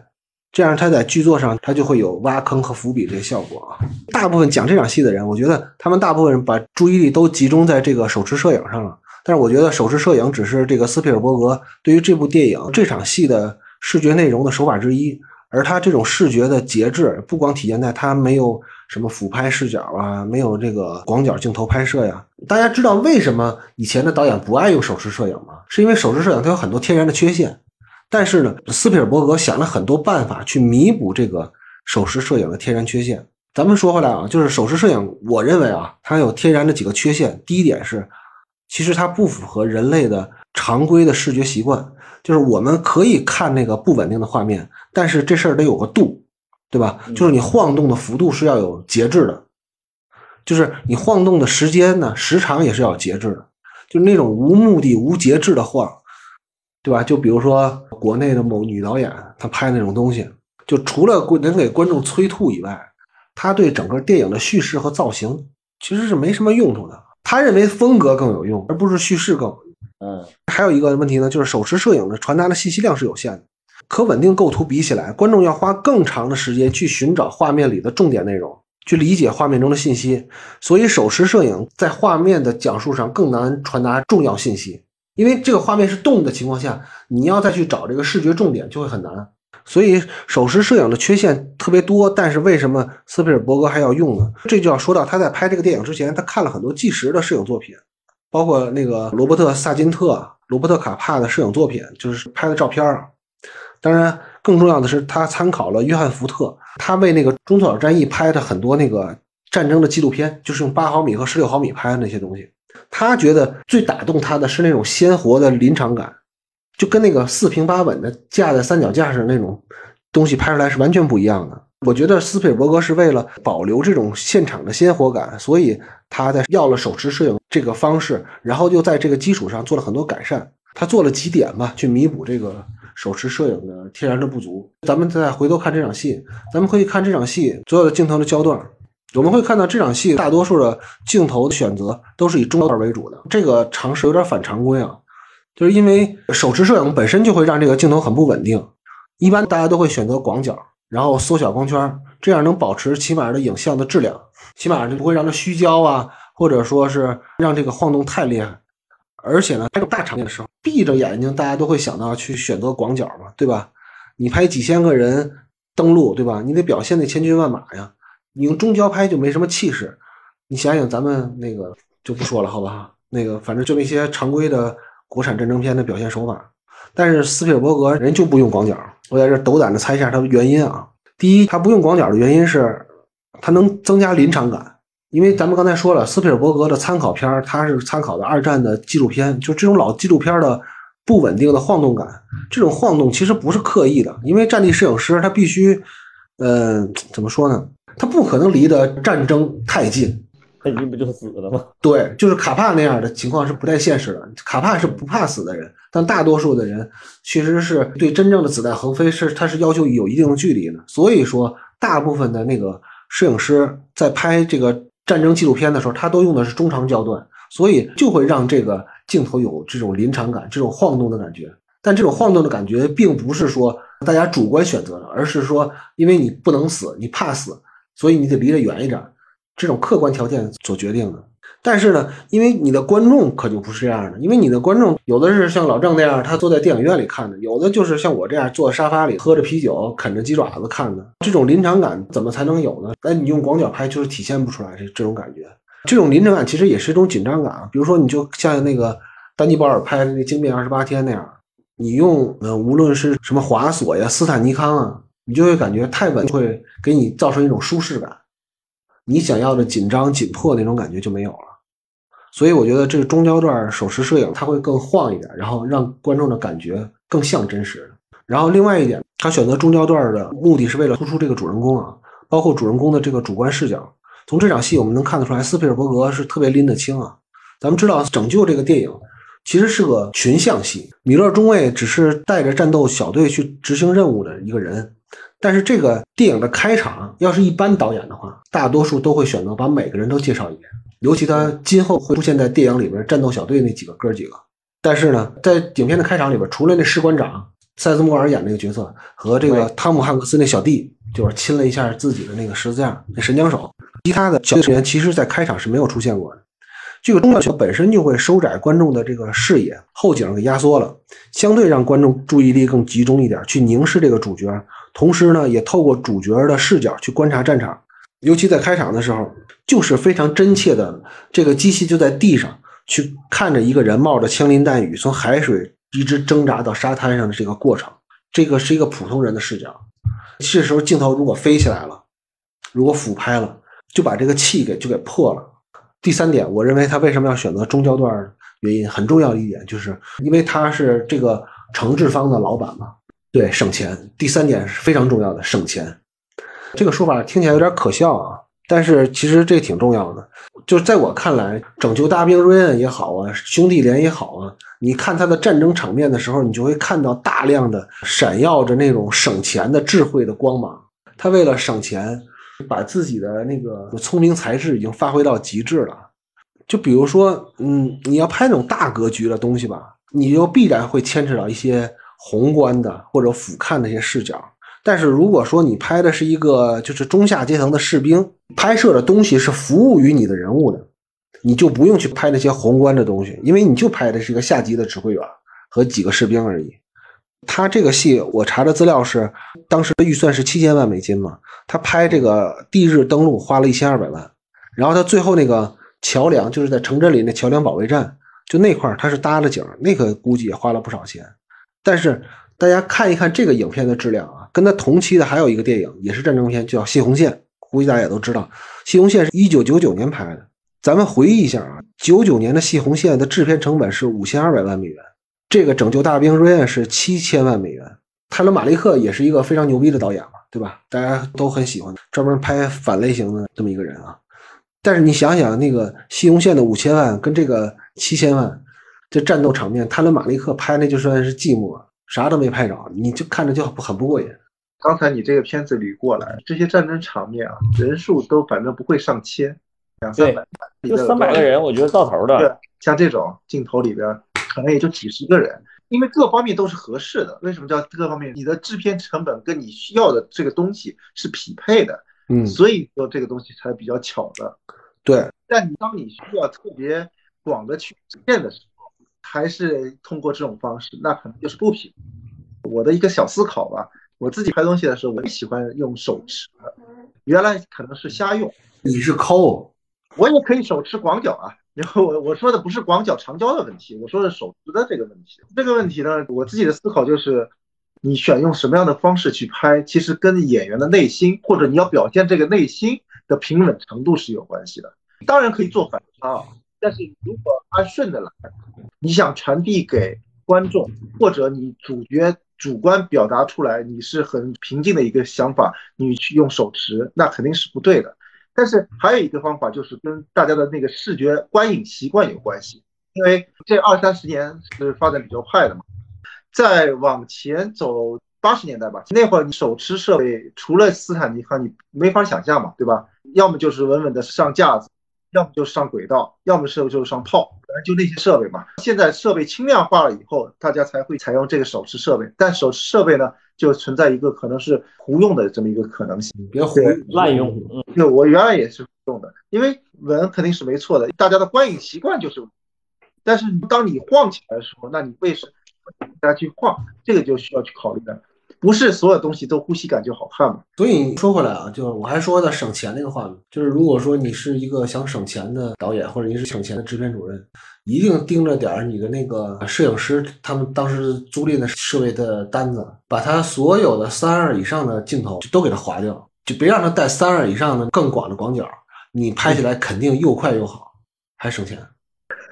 Speaker 1: 这样他在剧作上他就会有挖坑和伏笔这些效果啊。大部分讲这场戏的人，我觉得他们大部分人把注意力都集中在这个手持摄影上了。但是我觉得手持摄影只是这个斯皮尔伯格对于这部电影这场戏的视觉内容的手法之一。而他这种视觉的节制，不光体现在他没有什么俯拍视角啊，没有这个广角镜头拍摄呀。大家知道为什么以前的导演不爱用手持摄影吗？是因为手持摄影它有很多天然的缺陷。但是呢，斯皮尔伯格想了很多办法去弥补这个手持摄影的天然缺陷。咱们说回来啊，就是手持摄影，我认为啊，它有天然的几个缺陷。第一点是，其实它不符合人类的常规的视觉习惯。就是我们可以看那个不稳定的画面，但是这事儿得有个度，对吧？就是你晃动的幅度是要有节制的，就是你晃动的时间呢，时长也是要有节制的。就是那种无目的、无节制的晃。对吧？就比如说国内的某女导演，她拍那种东西，就除了能给观众催吐以外，她对整个电影的叙事和造型其实是没什么用处的。他认为风格更有用，而不是叙事更有用。
Speaker 2: 嗯，
Speaker 1: 还有一个问题呢，就是手持摄影的传达的信息量是有限的，可稳定构图比起来，观众要花更长的时间去寻找画面里的重点内容，去理解画面中的信息，所以手持摄影在画面的讲述上更难传达重要信息。因为这个画面是动的情况下，你要再去找这个视觉重点就会很难。所以手持摄影的缺陷特别多，但是为什么斯皮尔伯格还要用呢？这就要说到他在拍这个电影之前，他看了很多纪实的摄影作品，包括那个罗伯特·萨金特、罗伯特·卡帕的摄影作品，就是拍的照片。当然，更重要的是他参考了约翰·福特，他为那个中途岛战役拍的很多那个战争的纪录片，就是用八毫米和十六毫米拍的那些东西。他觉得最打动他的是那种鲜活的临场感。就跟那个四平八稳的架在三脚架上那种东西拍出来是完全不一样的。我觉得斯皮尔伯格是为了保留这种现场的鲜活感，所以他在要了手持摄影这个方式，然后又在这个基础上做了很多改善。他做了几点吧，去弥补这个手持摄影的天然的不足。咱们再回头看这场戏，咱们可以看这场戏所有的镜头的焦段，我们会看到这场戏大多数的镜头的选择都是以中段为主的。这个尝试有点反常规啊。就是因为手持摄影本身就会让这个镜头很不稳定，一般大家都会选择广角，然后缩小光圈，这样能保持起码的影像的质量，起码就不会让它虚焦啊，或者说是让这个晃动太厉害。而且呢，拍大场面的时候，闭着眼睛，大家都会想到去选择广角嘛，对吧？你拍几千个人登陆，对吧？你得表现那千军万马呀，你用中焦拍就没什么气势。你想想咱们那个就不说了，好吧？那个反正就那些常规的。国产战争片的表现手法，但是斯皮尔伯格人就不用广角。我在这斗胆的猜一下他的原因啊。第一，他不用广角的原因是，他能增加临场感。因为咱们刚才说了，斯皮尔伯格的参考片他是参考的二战的纪录片，就这种老纪录片的不稳定的晃动感，这种晃动其实不是刻意的，因为战地摄影师他必须，呃，怎么说呢？他不可能离得战争太近。
Speaker 2: 他一不就死了吗？(laughs)
Speaker 1: 对，就是卡帕那样的情况是不太现实的。卡帕是不怕死的人，但大多数的人其实是对真正的子弹横飞是他是要求有一定的距离的。所以说，大部分的那个摄影师在拍这个战争纪录片的时候，他都用的是中长焦段，所以就会让这个镜头有这种临场感、这种晃动的感觉。但这种晃动的感觉并不是说大家主观选择的，而是说因为你不能死，你怕死，所以你得离得远一点。这种客观条件所决定的，但是呢，因为你的观众可就不是这样的，因为你的观众有的是像老郑那样，他坐在电影院里看的，有的就是像我这样坐沙发里喝着啤酒啃着鸡爪子看的。这种临场感怎么才能有呢？哎，你用广角拍就是体现不出来这这种感觉。这种临场感其实也是一种紧张感啊。比如说，你就像那个丹尼鲍尔拍的那《惊变二十八天》那样，你用呃无论是什么华索呀、斯坦尼康啊，你就会感觉太稳，会给你造成一种舒适感。你想要的紧张紧迫那种感觉就没有了，所以我觉得这个中焦段手持摄影它会更晃一点，然后让观众的感觉更像真实。然后另外一点，他选择中焦段的目的是为了突出这个主人公啊，包括主人公的这个主观视角。从这场戏我们能看得出来，斯皮尔伯格是特别拎得清啊。咱们知道，拯救这个电影其实是个群像戏，米勒中尉只是带着战斗小队去执行任务的一个人。但是这个电影的开场，要是一般导演的话，大多数都会选择把每个人都介绍一遍，尤其他今后会出现在电影里边战斗小队那几个哥几个。但是呢，在影片的开场里边，除了那士官长塞斯莫尔演那个角色和这个汤姆汉克斯那小弟，就是亲了一下自己的那个十字架那神枪手，其他的小队成员其实在开场是没有出现过的。这个中断球本身就会收窄观众的这个视野，后景给压缩了，相对让观众注意力更集中一点，去凝视这个主角。同时呢，也透过主角的视角去观察战场，尤其在开场的时候，就是非常真切的，这个机器就在地上去看着一个人冒着枪林弹雨从海水一直挣扎到沙滩上的这个过程，这个是一个普通人的视角。这时候镜头如果飞起来了，如果俯拍了，就把这个气给就给破了。第三点，我认为他为什么要选择中焦段，原因很重要的一点，就是因为他是这个承制方的老板嘛。对，省钱。第三点是非常重要的，省钱。这个说法听起来有点可笑啊，但是其实这挺重要的。就在我看来，拯救大兵瑞恩也好啊，兄弟连也好啊，你看他的战争场面的时候，你就会看到大量的闪耀着那种省钱的智慧的光芒。他为了省钱，把自己的那个聪明才智已经发挥到极致了。就比如说，嗯，你要拍那种大格局的东西吧，你就必然会牵扯到一些。宏观的或者俯瞰的一些视角，但是如果说你拍的是一个就是中下阶层的士兵，拍摄的东西是服务于你的人物的，你就不用去拍那些宏观的东西，因为你就拍的是一个下级的指挥员和几个士兵而已。他这个戏我查的资料是，当时的预算是七千万美金嘛，他拍这个地日登陆花了一千二百万，然后他最后那个桥梁就是在城镇里那桥梁保卫战，就那块他是搭的景，那个估计也花了不少钱。但是大家看一看这个影片的质量啊，跟他同期的还有一个电影也是战争片，叫《谢红线》，估计大家也都知道，《谢红线》是一九九九年拍的。咱们回忆一下啊，九九年的《谢红线》的制片成本是五千二百万美元。这个拯救大兵瑞恩是七千万美元，泰勒马利克也是一个非常牛逼的导演嘛，对吧？大家都很喜欢，专门拍反类型的这么一个人啊。但是你想想，那个西红线的五千万跟这个七千万，这战斗场面，泰伦马利克拍那就算是寂寞，啥都没拍着，你就看着就很不过瘾。
Speaker 4: 刚才你这个片子捋过来，这些战争场面啊，人数都反正不会上千，两三百，
Speaker 2: 就三百个人，我觉得到头的。
Speaker 4: 像这种镜头里边。可能也就几十个人，因为各方面都是合适的。为什么叫各方面？你的制片成本跟你需要的这个东西是匹配的，
Speaker 1: 嗯，
Speaker 4: 所以说这个东西才比较巧的。
Speaker 1: 对，
Speaker 4: 但你当你需要特别广的去实现的时候，还是通过这种方式，那可能就是不平。我的一个小思考吧，我自己拍东西的时候，我喜欢用手持，原来可能是瞎用。
Speaker 1: 你是抠，
Speaker 4: 我也可以手持广角啊。然后我我说的不是广角长焦的问题，我说的手持的这个问题。这个问题呢，我自己的思考就是，你选用什么样的方式去拍，其实跟演员的内心或者你要表现这个内心的平稳程度是有关系的。当然可以做反差啊，但是如果按顺着来，你想传递给观众，或者你主角主观表达出来，你是很平静的一个想法，你去用手持，那肯定是不对的。但是还有一个方法，就是跟大家的那个视觉观影习惯有关系。因为这二三十年是发展比较快的嘛，再往前走八十年代吧，那会儿你手持设备除了斯坦尼康，你没法想象嘛，对吧？要么就是稳稳的上架子，要么就是上轨道，要么是就是上炮，反正就那些设备嘛。现在设备轻量化了以后，大家才会采用这个手持设备。但手持设备呢？就存在一个可能是胡用的这么一个可能性，
Speaker 1: 别胡
Speaker 2: 滥用。
Speaker 4: 嗯，就我原来也是用的，因为稳肯定是没错的，大家的观影习惯就是。但是当你晃起来的时候，那你为什么大家去晃？这个就需要去考虑的。不是所有东西都呼吸感就好看嘛？
Speaker 1: 所以说回来啊，就我还说的省钱那个话，就是如果说你是一个想省钱的导演，或者你是省钱的制片主任，一定盯着点儿你的那个摄影师他们当时租赁的设备的单子，把他所有的三二以上的镜头就都给他划掉，就别让他带三二以上的更广的广角，你拍起来肯定又快又好，还省钱。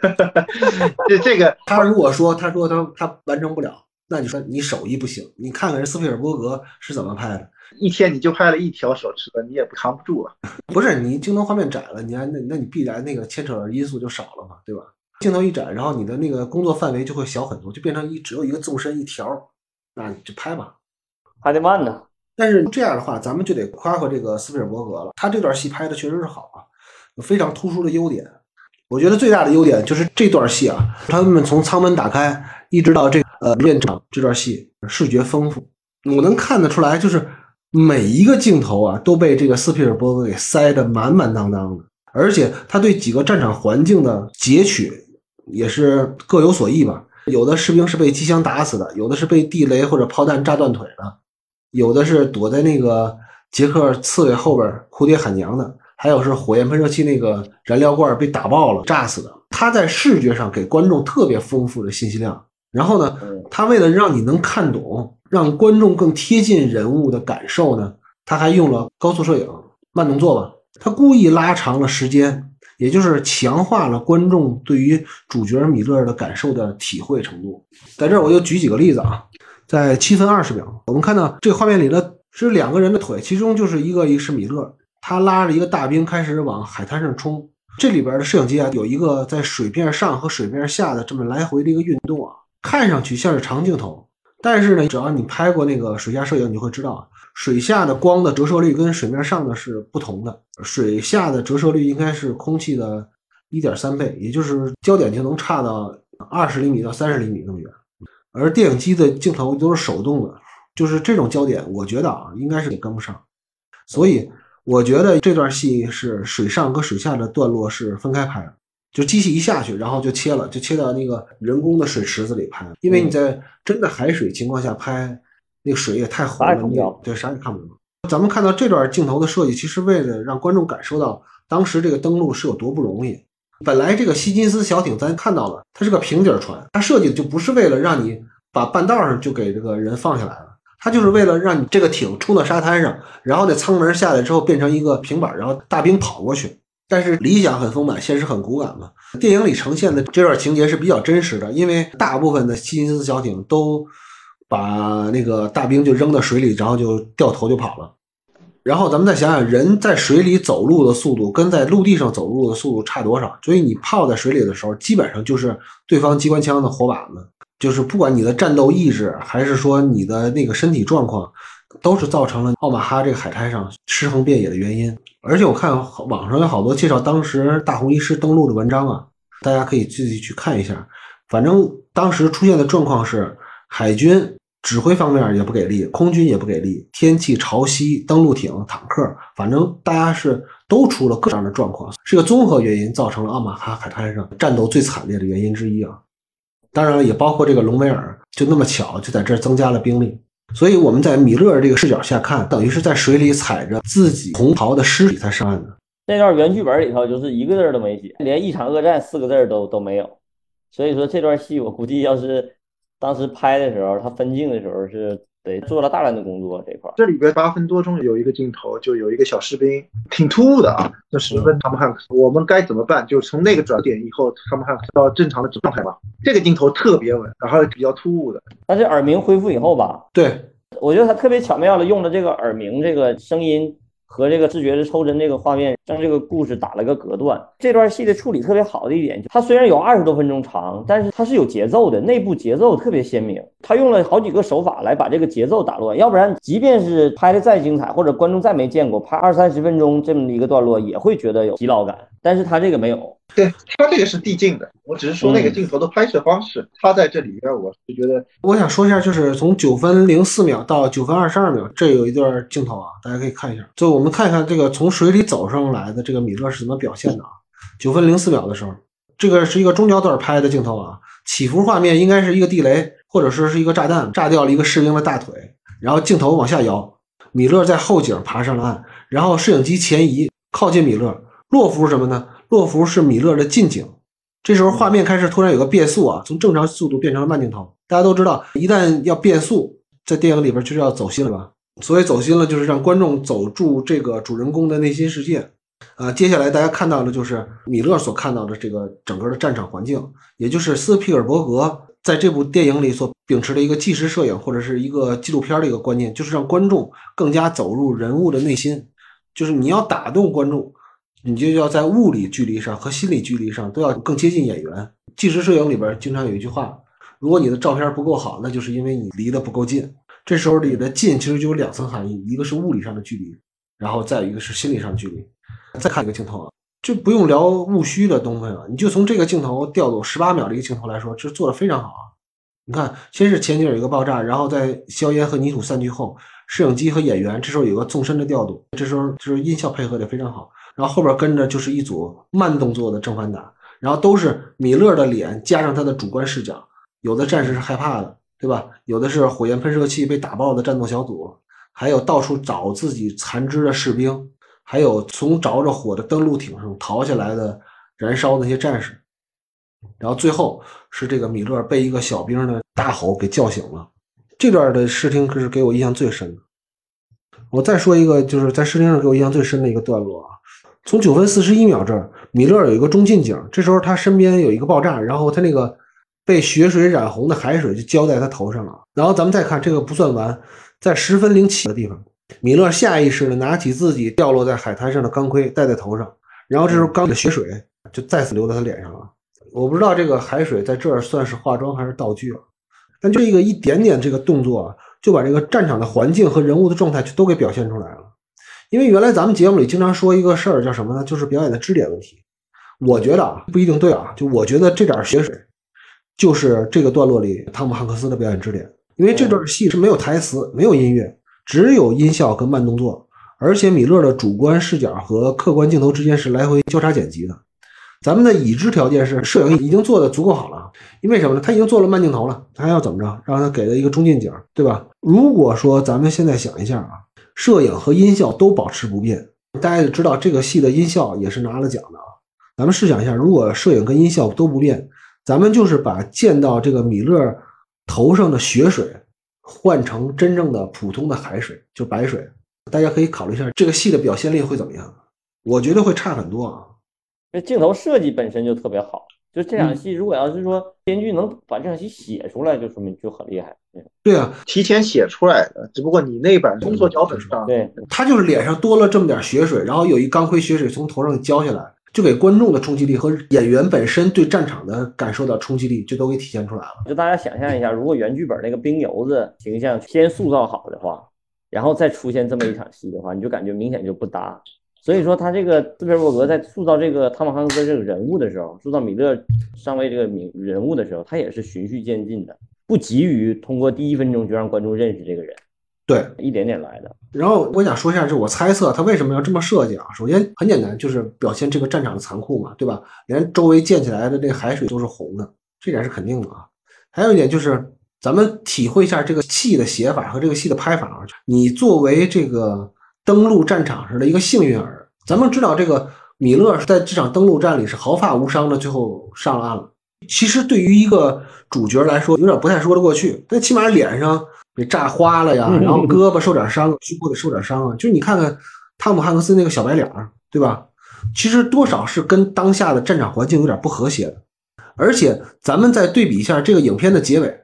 Speaker 1: (laughs)
Speaker 4: 这这个
Speaker 1: 他如果说他说他他完成不了。那你说你手艺不行，你看看人斯皮尔伯格是怎么拍的，
Speaker 4: 一天你就拍了一条手持的，你也不扛不住啊。(laughs)
Speaker 1: 不是你镜头画面窄了，你还那那你必然那个牵扯的因素就少了嘛，对吧？镜头一窄，然后你的那个工作范围就会小很多，就变成一只有一个纵深一条，那你就拍吧，
Speaker 2: 还得慢呢。
Speaker 1: 但是这样的话，咱们就得夸夸这个斯皮尔伯格了，他这段戏拍的确实是好啊，有非常突出的优点。我觉得最大的优点就是这段戏啊，他们从舱门打开一直到这呃练场这段戏，视觉丰富，我能看得出来，就是每一个镜头啊都被这个斯皮尔伯格给塞得满满当当的，而且他对几个战场环境的截取也是各有所异吧。有的士兵是被机枪打死的，有的是被地雷或者炮弹炸断腿的，有的是躲在那个杰克刺猬后边蝴蝶喊娘的。还有是火焰喷射器那个燃料罐被打爆了，炸死的。他在视觉上给观众特别丰富的信息量。然后呢，他为了让你能看懂，让观众更贴近人物的感受呢，他还用了高速摄影、慢动作吧。他故意拉长了时间，也就是强化了观众对于主角米勒的感受的体会程度。在这儿我就举几个例子啊，在七分二十秒，我们看到这个画面里的是两个人的腿，其中就是一个一是米勒。他拉着一个大兵开始往海滩上冲，这里边的摄影机啊，有一个在水面上和水面下的这么来回的一个运动啊，看上去像是长镜头，但是呢，只要你拍过那个水下摄影，你就会知道，水下的光的折射率跟水面上的是不同的，水下的折射率应该是空气的一点三倍，也就是焦点就能差到二十厘米到三十厘米那么远，而电影机的镜头都是手动的，就是这种焦点，我觉得啊，应该是也跟不上，所以。我觉得这段戏是水上和水下的段落是分开拍的，就机器一下去，然后就切了，就切到那个人工的水池子里拍。因为你在真的海水情况下拍，那个水也太浑了，你对啥也看不着。咱们看到这段镜头的设计，其实为了让观众感受到当时这个登陆是有多不容易。本来这个希金斯小艇咱看到了，它是个平底船，它设计的就不是为了让你把半道上就给这个人放下来了，它就是为了让你这个艇冲到沙滩上，然后那舱门下来之后变成一个平板，然后大兵跑过去。但是理想很丰满，现实很骨感嘛。电影里呈现的这段情节是比较真实的，因为大部分的希金斯小艇都把那个大兵就扔到水里，然后就掉头就跑了。然后咱们再想想，人在水里走路的速度跟在陆地上走路的速度差多少？所以你泡在水里的时候，基本上就是对方机关枪的活靶子。就是不管你的战斗意志，还是说你的那个身体状况，都是造成了奥马哈这个海滩上尸横遍野的原因。而且我看网上有好多介绍当时大红衣师登陆的文章啊，大家可以自己去看一下。反正当时出现的状况是，海军指挥方面也不给力，空军也不给力，天气潮汐、登陆艇、坦克，反正大家是都出了各样的状况，是个综合原因造成了奥马哈海滩上战斗最惨烈的原因之一啊。当然了，也包括这个隆美尔，就那么巧就在这增加了兵力。所以我们在米勒这个视角下看，等于是在水里踩着自己同袍的尸体才上岸的。
Speaker 2: 这段原剧本里头就是一个字都没写，连一场恶战四个字都都没有。所以说这段戏我估计要是当时拍的时候，他分镜的时候是。对，做了大量的工作这块。
Speaker 4: 这里边八分多钟有一个镜头，就有一个小士兵，挺突兀的啊。这十分他们汉克斯，我们该怎么办？就从那个转点以后，他们汉克斯到正常的状态吧。这个镜头特别稳，然后比较突兀的。
Speaker 2: 但是耳鸣恢复以后吧，
Speaker 1: 对
Speaker 2: 我觉得他特别巧妙的用了这个耳鸣这个声音。和这个视觉的抽针这个画面，让这个故事打了个隔断。这段戏的处理特别好的一点，它虽然有二十多分钟长，但是它是有节奏的，内部节奏特别鲜明。他用了好几个手法来把这个节奏打乱，要不然即便是拍的再精彩，或者观众再没见过，拍二三十分钟这么一个段落，也会觉得有疲劳感。但是他这个没有。
Speaker 4: 对他这个是递进的，我只是说那个镜头的拍摄方式，他在这里边，我是觉得，
Speaker 1: 我想说一下，就是从九分零四秒到九分二十二秒，这有一段镜头啊，大家可以看一下。就我们看一看这个从水里走上来的这个米勒是怎么表现的啊？九分零四秒的时候，这个是一个中焦段拍的镜头啊，起伏画面应该是一个地雷或者说是一个炸弹炸掉了一个士兵的大腿，然后镜头往下摇，米勒在后景爬上了岸，然后摄影机前移靠近米勒，洛夫是什么呢？洛夫是米勒的近景，这时候画面开始突然有个变速啊，从正常速度变成了慢镜头。大家都知道，一旦要变速，在电影里边就是要走心了吧？所以走心了就是让观众走入这个主人公的内心世界。啊，接下来大家看到的就是米勒所看到的这个整个的战场环境，也就是斯皮尔伯格在这部电影里所秉持的一个纪实摄影或者是一个纪录片的一个观念，就是让观众更加走入人物的内心，就是你要打动观众。你就要在物理距离上和心理距离上都要更接近演员。纪实摄影里边经常有一句话：如果你的照片不够好，那就是因为你离得不够近。这时候你的近其实就有两层含义，一个是物理上的距离，然后再一个是心理上的距离。再看一个镜头啊，就不用聊务虚的东西了，你就从这个镜头调度十八秒的一个镜头来说，这做的非常好啊。你看，先是前景有一个爆炸，然后在硝烟和泥土散去后，摄影机和演员这时候有个纵深的调度，这时候就是音效配合的非常好。然后后边跟着就是一组慢动作的正反打，然后都是米勒的脸加上他的主观视角，有的战士是害怕的，对吧？有的是火焰喷射器被打爆的战斗小组，还有到处找自己残肢的士兵，还有从着着火的登陆艇上逃下来的燃烧那些战士，然后最后是这个米勒被一个小兵的大吼给叫醒了。这段的视听可是给我印象最深的。我再说一个，就是在视听上给我印象最深的一个段落啊。从九分四十一秒这儿，米勒有一个中近景，这时候他身边有一个爆炸，然后他那个被血水染红的海水就浇在他头上了。然后咱们再看这个不算完，在十分零七的地方，米勒下意识的拿起自己掉落在海滩上的钢盔戴在头上，然后这时候钢的血水就再次流到他脸上了。我不知道这个海水在这儿算是化妆还是道具了，但就一个一点点这个动作，就把这个战场的环境和人物的状态就都给表现出来了。因为原来咱们节目里经常说一个事儿，叫什么呢？就是表演的支点问题。我觉得啊，不一定对啊。就我觉得这点血水，就是这个段落里汤姆汉克斯的表演支点。因为这段戏是没有台词、没有音乐，只有音效跟慢动作，而且米勒的主观视角和客观镜头之间是来回交叉剪辑的。咱们的已知条件是摄影已经做的足够好了，因为什么呢？他已经做了慢镜头了，他还要怎么着？让他给了一个中近景，对吧？如果说咱们现在想一下啊，摄影和音效都保持不变，大家也知道这个戏的音效也是拿了奖的啊。咱们试想一下，如果摄影跟音效都不变，咱们就是把溅到这个米勒头上的血水换成真正的普通的海水，就白水，大家可以考虑一下这个戏的表现力会怎么样？我觉得会差很多啊。
Speaker 2: 这镜头设计本身就特别好，就这场戏，如果要是说编剧能把这场戏写出来，就说明就很厉害。
Speaker 1: 对啊，
Speaker 4: 提前写出来的，只不过你那版工作脚本上，
Speaker 2: 对，
Speaker 1: 他就是脸上多了这么点血水，然后有一钢盔血水从头上浇下来，就给观众的冲击力和演员本身对战场的感受到冲击力，就都给体现出来了。
Speaker 2: 就大家想象一下，如果原剧本那个冰油子形象先塑造好的话，然后再出现这么一场戏的话，你就感觉明显就不搭。所以说，他这个斯皮尔伯格在塑造这个汤姆汉克斯这个人物的时候，塑造米勒上尉这个名人物的时候，他也是循序渐进的，不急于通过第一分钟就让观众认识这个人，
Speaker 1: 对，
Speaker 2: 一点点来的。
Speaker 1: 然后我想说一下，就我猜测他为什么要这么设计啊？首先很简单，就是表现这个战场的残酷嘛，对吧？连周围建起来的这个海水都是红的，这点是肯定的啊。还有一点就是，咱们体会一下这个戏的写法和这个戏的拍法啊。你作为这个。登陆战场上的一个幸运儿，咱们知道这个米勒在这场登陆战里是毫发无伤的，最后上了岸了。其实对于一个主角来说，有点不太说得过去。但起码脸上被炸花了呀，然后胳膊受点伤，胸部得受点伤啊。就是你看看汤姆汉克斯那个小白脸儿，对吧？其实多少是跟当下的战场环境有点不和谐的。而且咱们再对比一下这个影片的结尾，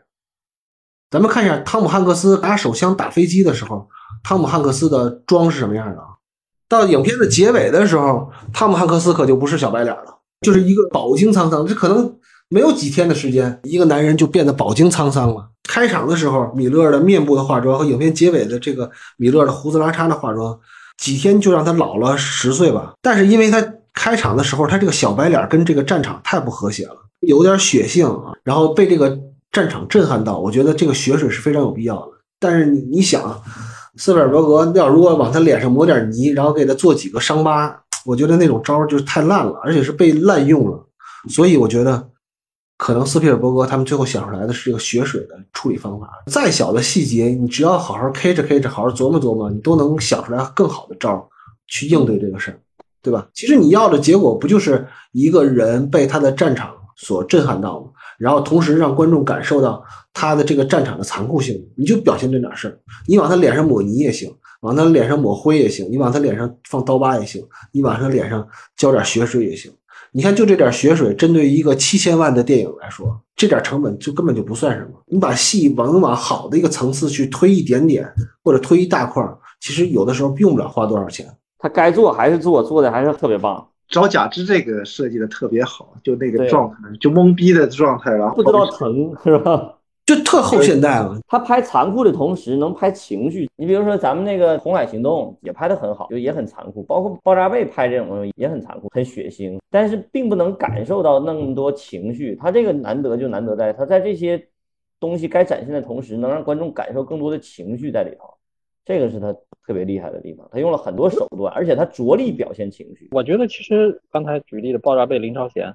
Speaker 1: 咱们看一下汤姆汉克斯拿手枪打飞机的时候。汤姆汉克斯的妆是什么样的啊？到影片的结尾的时候，汤姆汉克斯可就不是小白脸了，就是一个饱经沧桑。这可能没有几天的时间，一个男人就变得饱经沧桑了。开场的时候，米勒的面部的化妆和影片结尾的这个米勒的胡子拉碴的化妆，几天就让他老了十岁吧。但是因为他开场的时候，他这个小白脸跟这个战场太不和谐了，有点血性啊，然后被这个战场震撼到。我觉得这个血水是非常有必要的。但是你你想。斯皮尔伯格要如果往他脸上抹点泥，然后给他做几个伤疤，我觉得那种招就是太烂了，而且是被滥用了。所以我觉得，可能斯皮尔伯格他们最后想出来的是这个血水的处理方法。再小的细节，你只要好好 K 着 K 着，好好琢磨琢磨，你都能想出来更好的招去应对这个事儿，对吧？其实你要的结果不就是一个人被他的战场所震撼到吗？然后同时让观众感受到。他的这个战场的残酷性，你就表现这点事儿。你往他脸上抹泥也行，往他脸上抹灰也行，你往他脸上放刀疤也行，你往他脸上浇点血水也行。你看，就这点血水，针对一个七千万的电影来说，这点成本就根本就不算什么。你把戏往往好的一个层次去推一点点，或者推一大块，其实有的时候用不了花多少钱。
Speaker 2: 他该做还是做，做的还是特别棒。
Speaker 4: 找假肢这个设计的特别好，就那个状态，就懵逼的状态，然后
Speaker 2: 不知道疼是吧？
Speaker 1: 就特后现代了。
Speaker 2: 他拍残酷的同时能拍情绪。你比如说咱们那个《红海行动》也拍得很好，就也很残酷。包括《爆炸背》拍这种东西也很残酷、很血腥，但是并不能感受到那么多情绪。他这个难得就难得在他在这些东西该展现的同时，能让观众感受更多的情绪在里头。这个是他特别厉害的地方。他用了很多手段，而且他着力表现情绪。
Speaker 3: 我觉得其实刚才举例的《爆炸背》林超贤。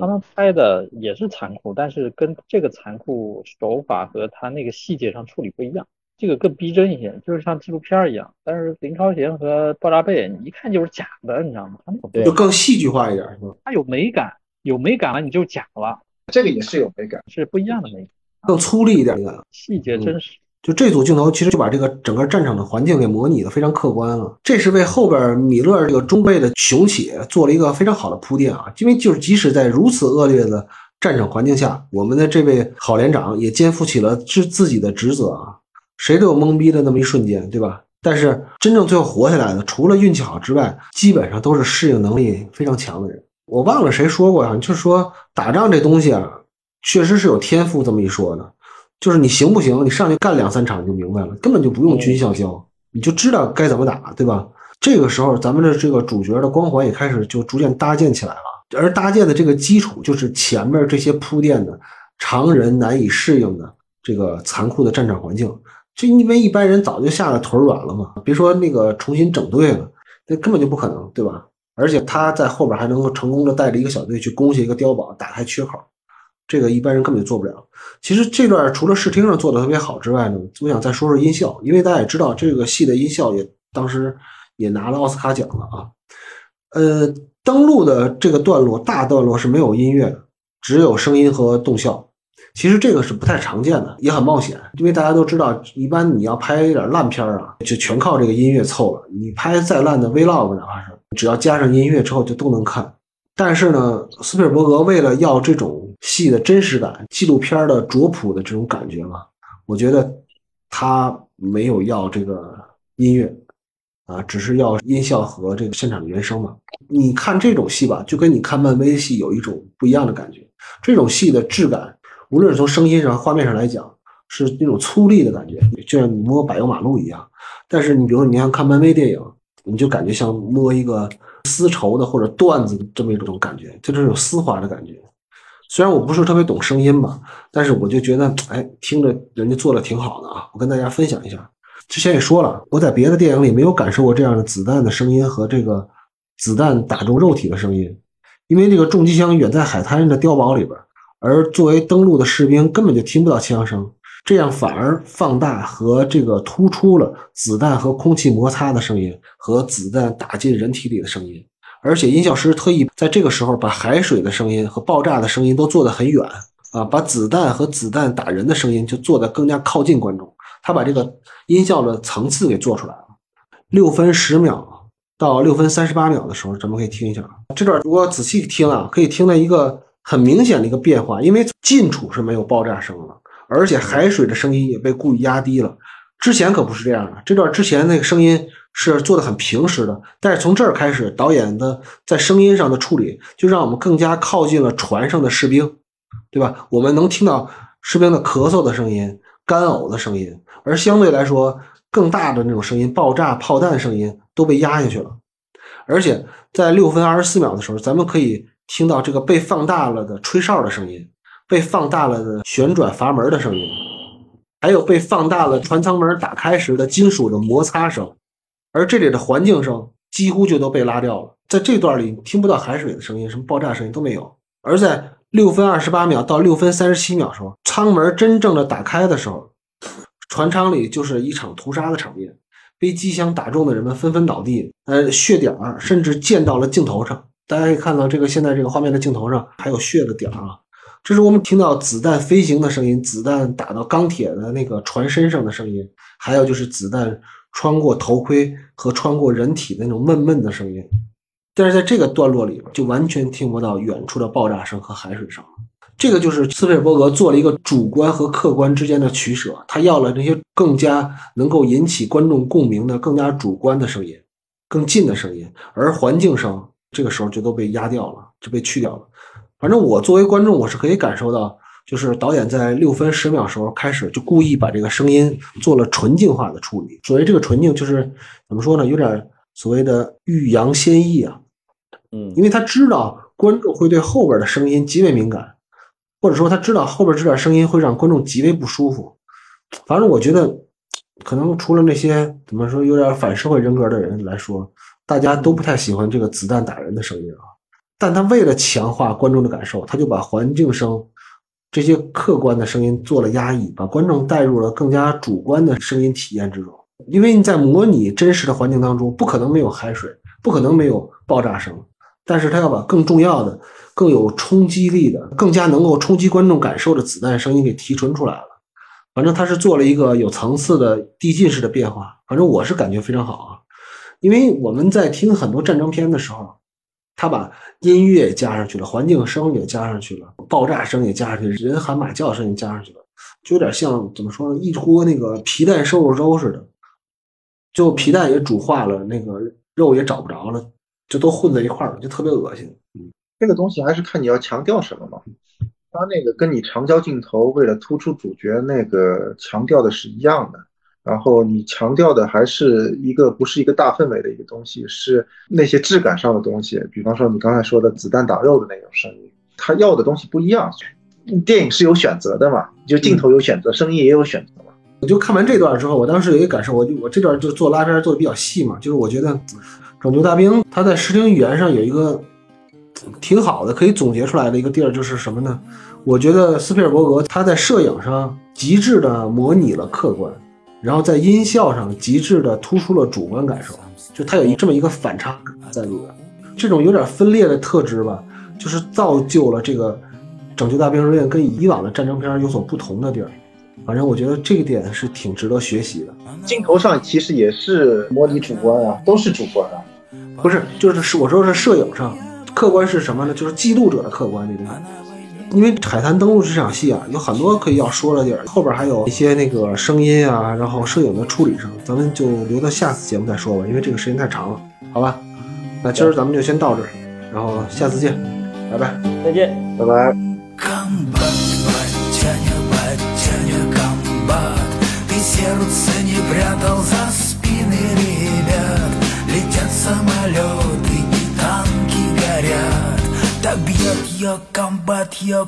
Speaker 3: 他们拍的也是残酷，但是跟这个残酷手法和他那个细节上处理不一样，这个更逼真一些，就是像纪录片一样。但是林超贤和爆炸背，你一看就是假的，你知道吗？
Speaker 1: 就更戏剧化一点，是吧？
Speaker 3: 他有美感，有美感了，你就假了。
Speaker 4: 这个也是有美感，
Speaker 3: 是不一样的美感，
Speaker 1: 更粗粝一点的
Speaker 3: 细节真实。
Speaker 1: 就这组镜头，其实就把这个整个战场的环境给模拟的非常客观了。这是为后边米勒这个中尉的雄起做了一个非常好的铺垫啊！因为就是即使在如此恶劣的战场环境下，我们的这位郝连长也肩负起了自自己的职责啊。谁都有懵逼的那么一瞬间，对吧？但是真正最后活下来的，除了运气好之外，基本上都是适应能力非常强的人。我忘了谁说过啊，就是说打仗这东西啊，确实是有天赋这么一说的。就是你行不行？你上去干两三场就明白了，根本就不用军校教，你就知道该怎么打，对吧？这个时候，咱们的这个主角的光环也开始就逐渐搭建起来了。而搭建的这个基础，就是前面这些铺垫的常人难以适应的这个残酷的战场环境。就因为一般人早就吓得腿软了嘛，别说那个重新整队了，那根本就不可能，对吧？而且他在后边还能够成功的带着一个小队去攻下一个碉堡，打开缺口，这个一般人根本就做不了。其实这段除了视听上做的特别好之外呢，我想再说说音效，因为大家也知道这个戏的音效也当时也拿了奥斯卡奖了啊。呃，登陆的这个段落大段落是没有音乐的，只有声音和动效。其实这个是不太常见的，也很冒险，因为大家都知道，一般你要拍一点烂片啊，就全靠这个音乐凑了。你拍再烂的 vlog，哪怕是只要加上音乐之后就都能看。但是呢，斯皮尔伯格为了要这种戏的真实感、纪录片的拙朴的这种感觉嘛，我觉得他没有要这个音乐啊，只是要音效和这个现场的原声嘛。你看这种戏吧，就跟你看漫威戏有一种不一样的感觉，这种戏的质感。无论是从声音上、画面上来讲，是那种粗粝的感觉，就像你摸柏油马路一样。但是你比如说，你像看漫威电影，你就感觉像摸一个丝绸的或者缎子这么一种感觉，就这种丝滑的感觉。虽然我不是特别懂声音吧，但是我就觉得，哎，听着人家做的挺好的啊。我跟大家分享一下，之前也说了，我在别的电影里没有感受过这样的子弹的声音和这个子弹打中肉体的声音，因为这个重机枪远在海滩上的碉堡里边。而作为登陆的士兵，根本就听不到枪声，这样反而放大和这个突出了子弹和空气摩擦的声音和子弹打进人体里的声音。而且音效师特意在这个时候把海水的声音和爆炸的声音都做得很远啊，把子弹和子弹打人的声音就做得更加靠近观众。他把这个音效的层次给做出来了。六分十秒到六分三十八秒的时候，咱们可以听一下这段。如果仔细听啊，可以听到一个。很明显的一个变化，因为近处是没有爆炸声了，而且海水的声音也被故意压低了。之前可不是这样的，这段之前那个声音是做的很平实的，但是从这儿开始，导演的在声音上的处理就让我们更加靠近了船上的士兵，对吧？我们能听到士兵的咳嗽的声音、干呕的声音，而相对来说更大的那种声音、爆炸炮弹声音都被压下去了。而且在六分二十四秒的时候，咱们可以。听到这个被放大了的吹哨的声音，被放大了的旋转阀门的声音，还有被放大了船舱门打开时的金属的摩擦声，而这里的环境声几乎就都被拉掉了。在这段里听不到海水的声音，什么爆炸声音都没有。而在六分二十八秒到六分三十七秒时候，舱门真正的打开的时候，船舱里就是一场屠杀的场面，被机枪打中的人们纷纷倒地，呃，血点儿甚至溅到了镜头上。大家可以看到，这个现在这个画面的镜头上还有血的点儿啊，这是我们听到子弹飞行的声音，子弹打到钢铁的那个船身上的声音，还有就是子弹穿过头盔和穿过人体那种闷闷的声音。但是在这个段落里，就完全听不到远处的爆炸声和海水声。这个就是斯皮尔伯格做了一个主观和客观之间的取舍，他要了那些更加能够引起观众共鸣的、更加主观的声音，更近的声音，而环境声。这个时候就都被压掉了，就被去掉了。反正我作为观众，我是可以感受到，就是导演在六分十秒时候开始就故意把这个声音做了纯净化的处理。所谓这个纯净，就是怎么说呢？有点所谓的欲扬先抑啊。
Speaker 2: 嗯，
Speaker 1: 因为他知道观众会对后边的声音极为敏感，或者说他知道后边这点声音会让观众极为不舒服。反正我觉得，可能除了那些怎么说有点反社会人格的人来说。大家都不太喜欢这个子弹打人的声音啊，但他为了强化观众的感受，他就把环境声这些客观的声音做了压抑，把观众带入了更加主观的声音体验之中。因为你在模拟真实的环境当中，不可能没有海水，不可能没有爆炸声，但是他要把更重要的、更有冲击力的、更加能够冲击观众感受的子弹声音给提纯出来了。反正他是做了一个有层次的递进式的变化，反正我是感觉非常好啊。因为我们在听很多战争片的时候，他把音乐加上去了，环境声也加上去了，爆炸声也加上去了，人喊马叫声也加上去了，就有点像怎么说呢？一锅那个皮蛋瘦肉粥似的，就皮蛋也煮化了，那个肉也找不着了，就都混在一块儿了，就特别恶心。
Speaker 4: 嗯，这个东西还是看你要强调什么嘛。他那个跟你长焦镜头为了突出主角那个强调的是一样的。然后你强调的还是一个不是一个大氛围的一个东西，是那些质感上的东西。比方说你刚才说的子弹打肉的那种声音，他要的东西不一样。电影是有选择的嘛，就镜头有选择，声音也有选择嘛。
Speaker 1: 我就看完这段之后，我当时有一个感受，我就我这段就做拉片做的比较细嘛，就是我觉得《拯救大兵》他在视听语言上有一个挺好的，可以总结出来的一个地儿就是什么呢？我觉得斯皮尔伯格他在摄影上极致的模拟了客观，然后在音效上极致的突出了主观感受，就它有一这么一个反差在里边，这种有点分裂的特质吧，就是造就了这个《拯救大兵瑞恩》跟以往的战争片有所不同的地儿。反正我觉得这一点是挺值得学习的。
Speaker 4: 镜头上其实也是模拟主观啊，都是主观啊。
Speaker 1: 不是，就是是我说是摄影上，客观是什么呢？就是记录者的客观这个。因为海滩登陆这场戏啊，有很多可以要说的地儿，后边还有一些那个声音啊，然后摄影的处理上，咱们就留到下次节目再说吧，因为这个时间太长了，好吧？那今儿咱们就先到这儿，然后下次见，拜拜，
Speaker 2: 再见，
Speaker 4: 拜拜。
Speaker 5: Комбат, батяня, батяня, комбат Ты сердце не прятал за спины ребят Летят самолеты и Tak biar dia gambar, dia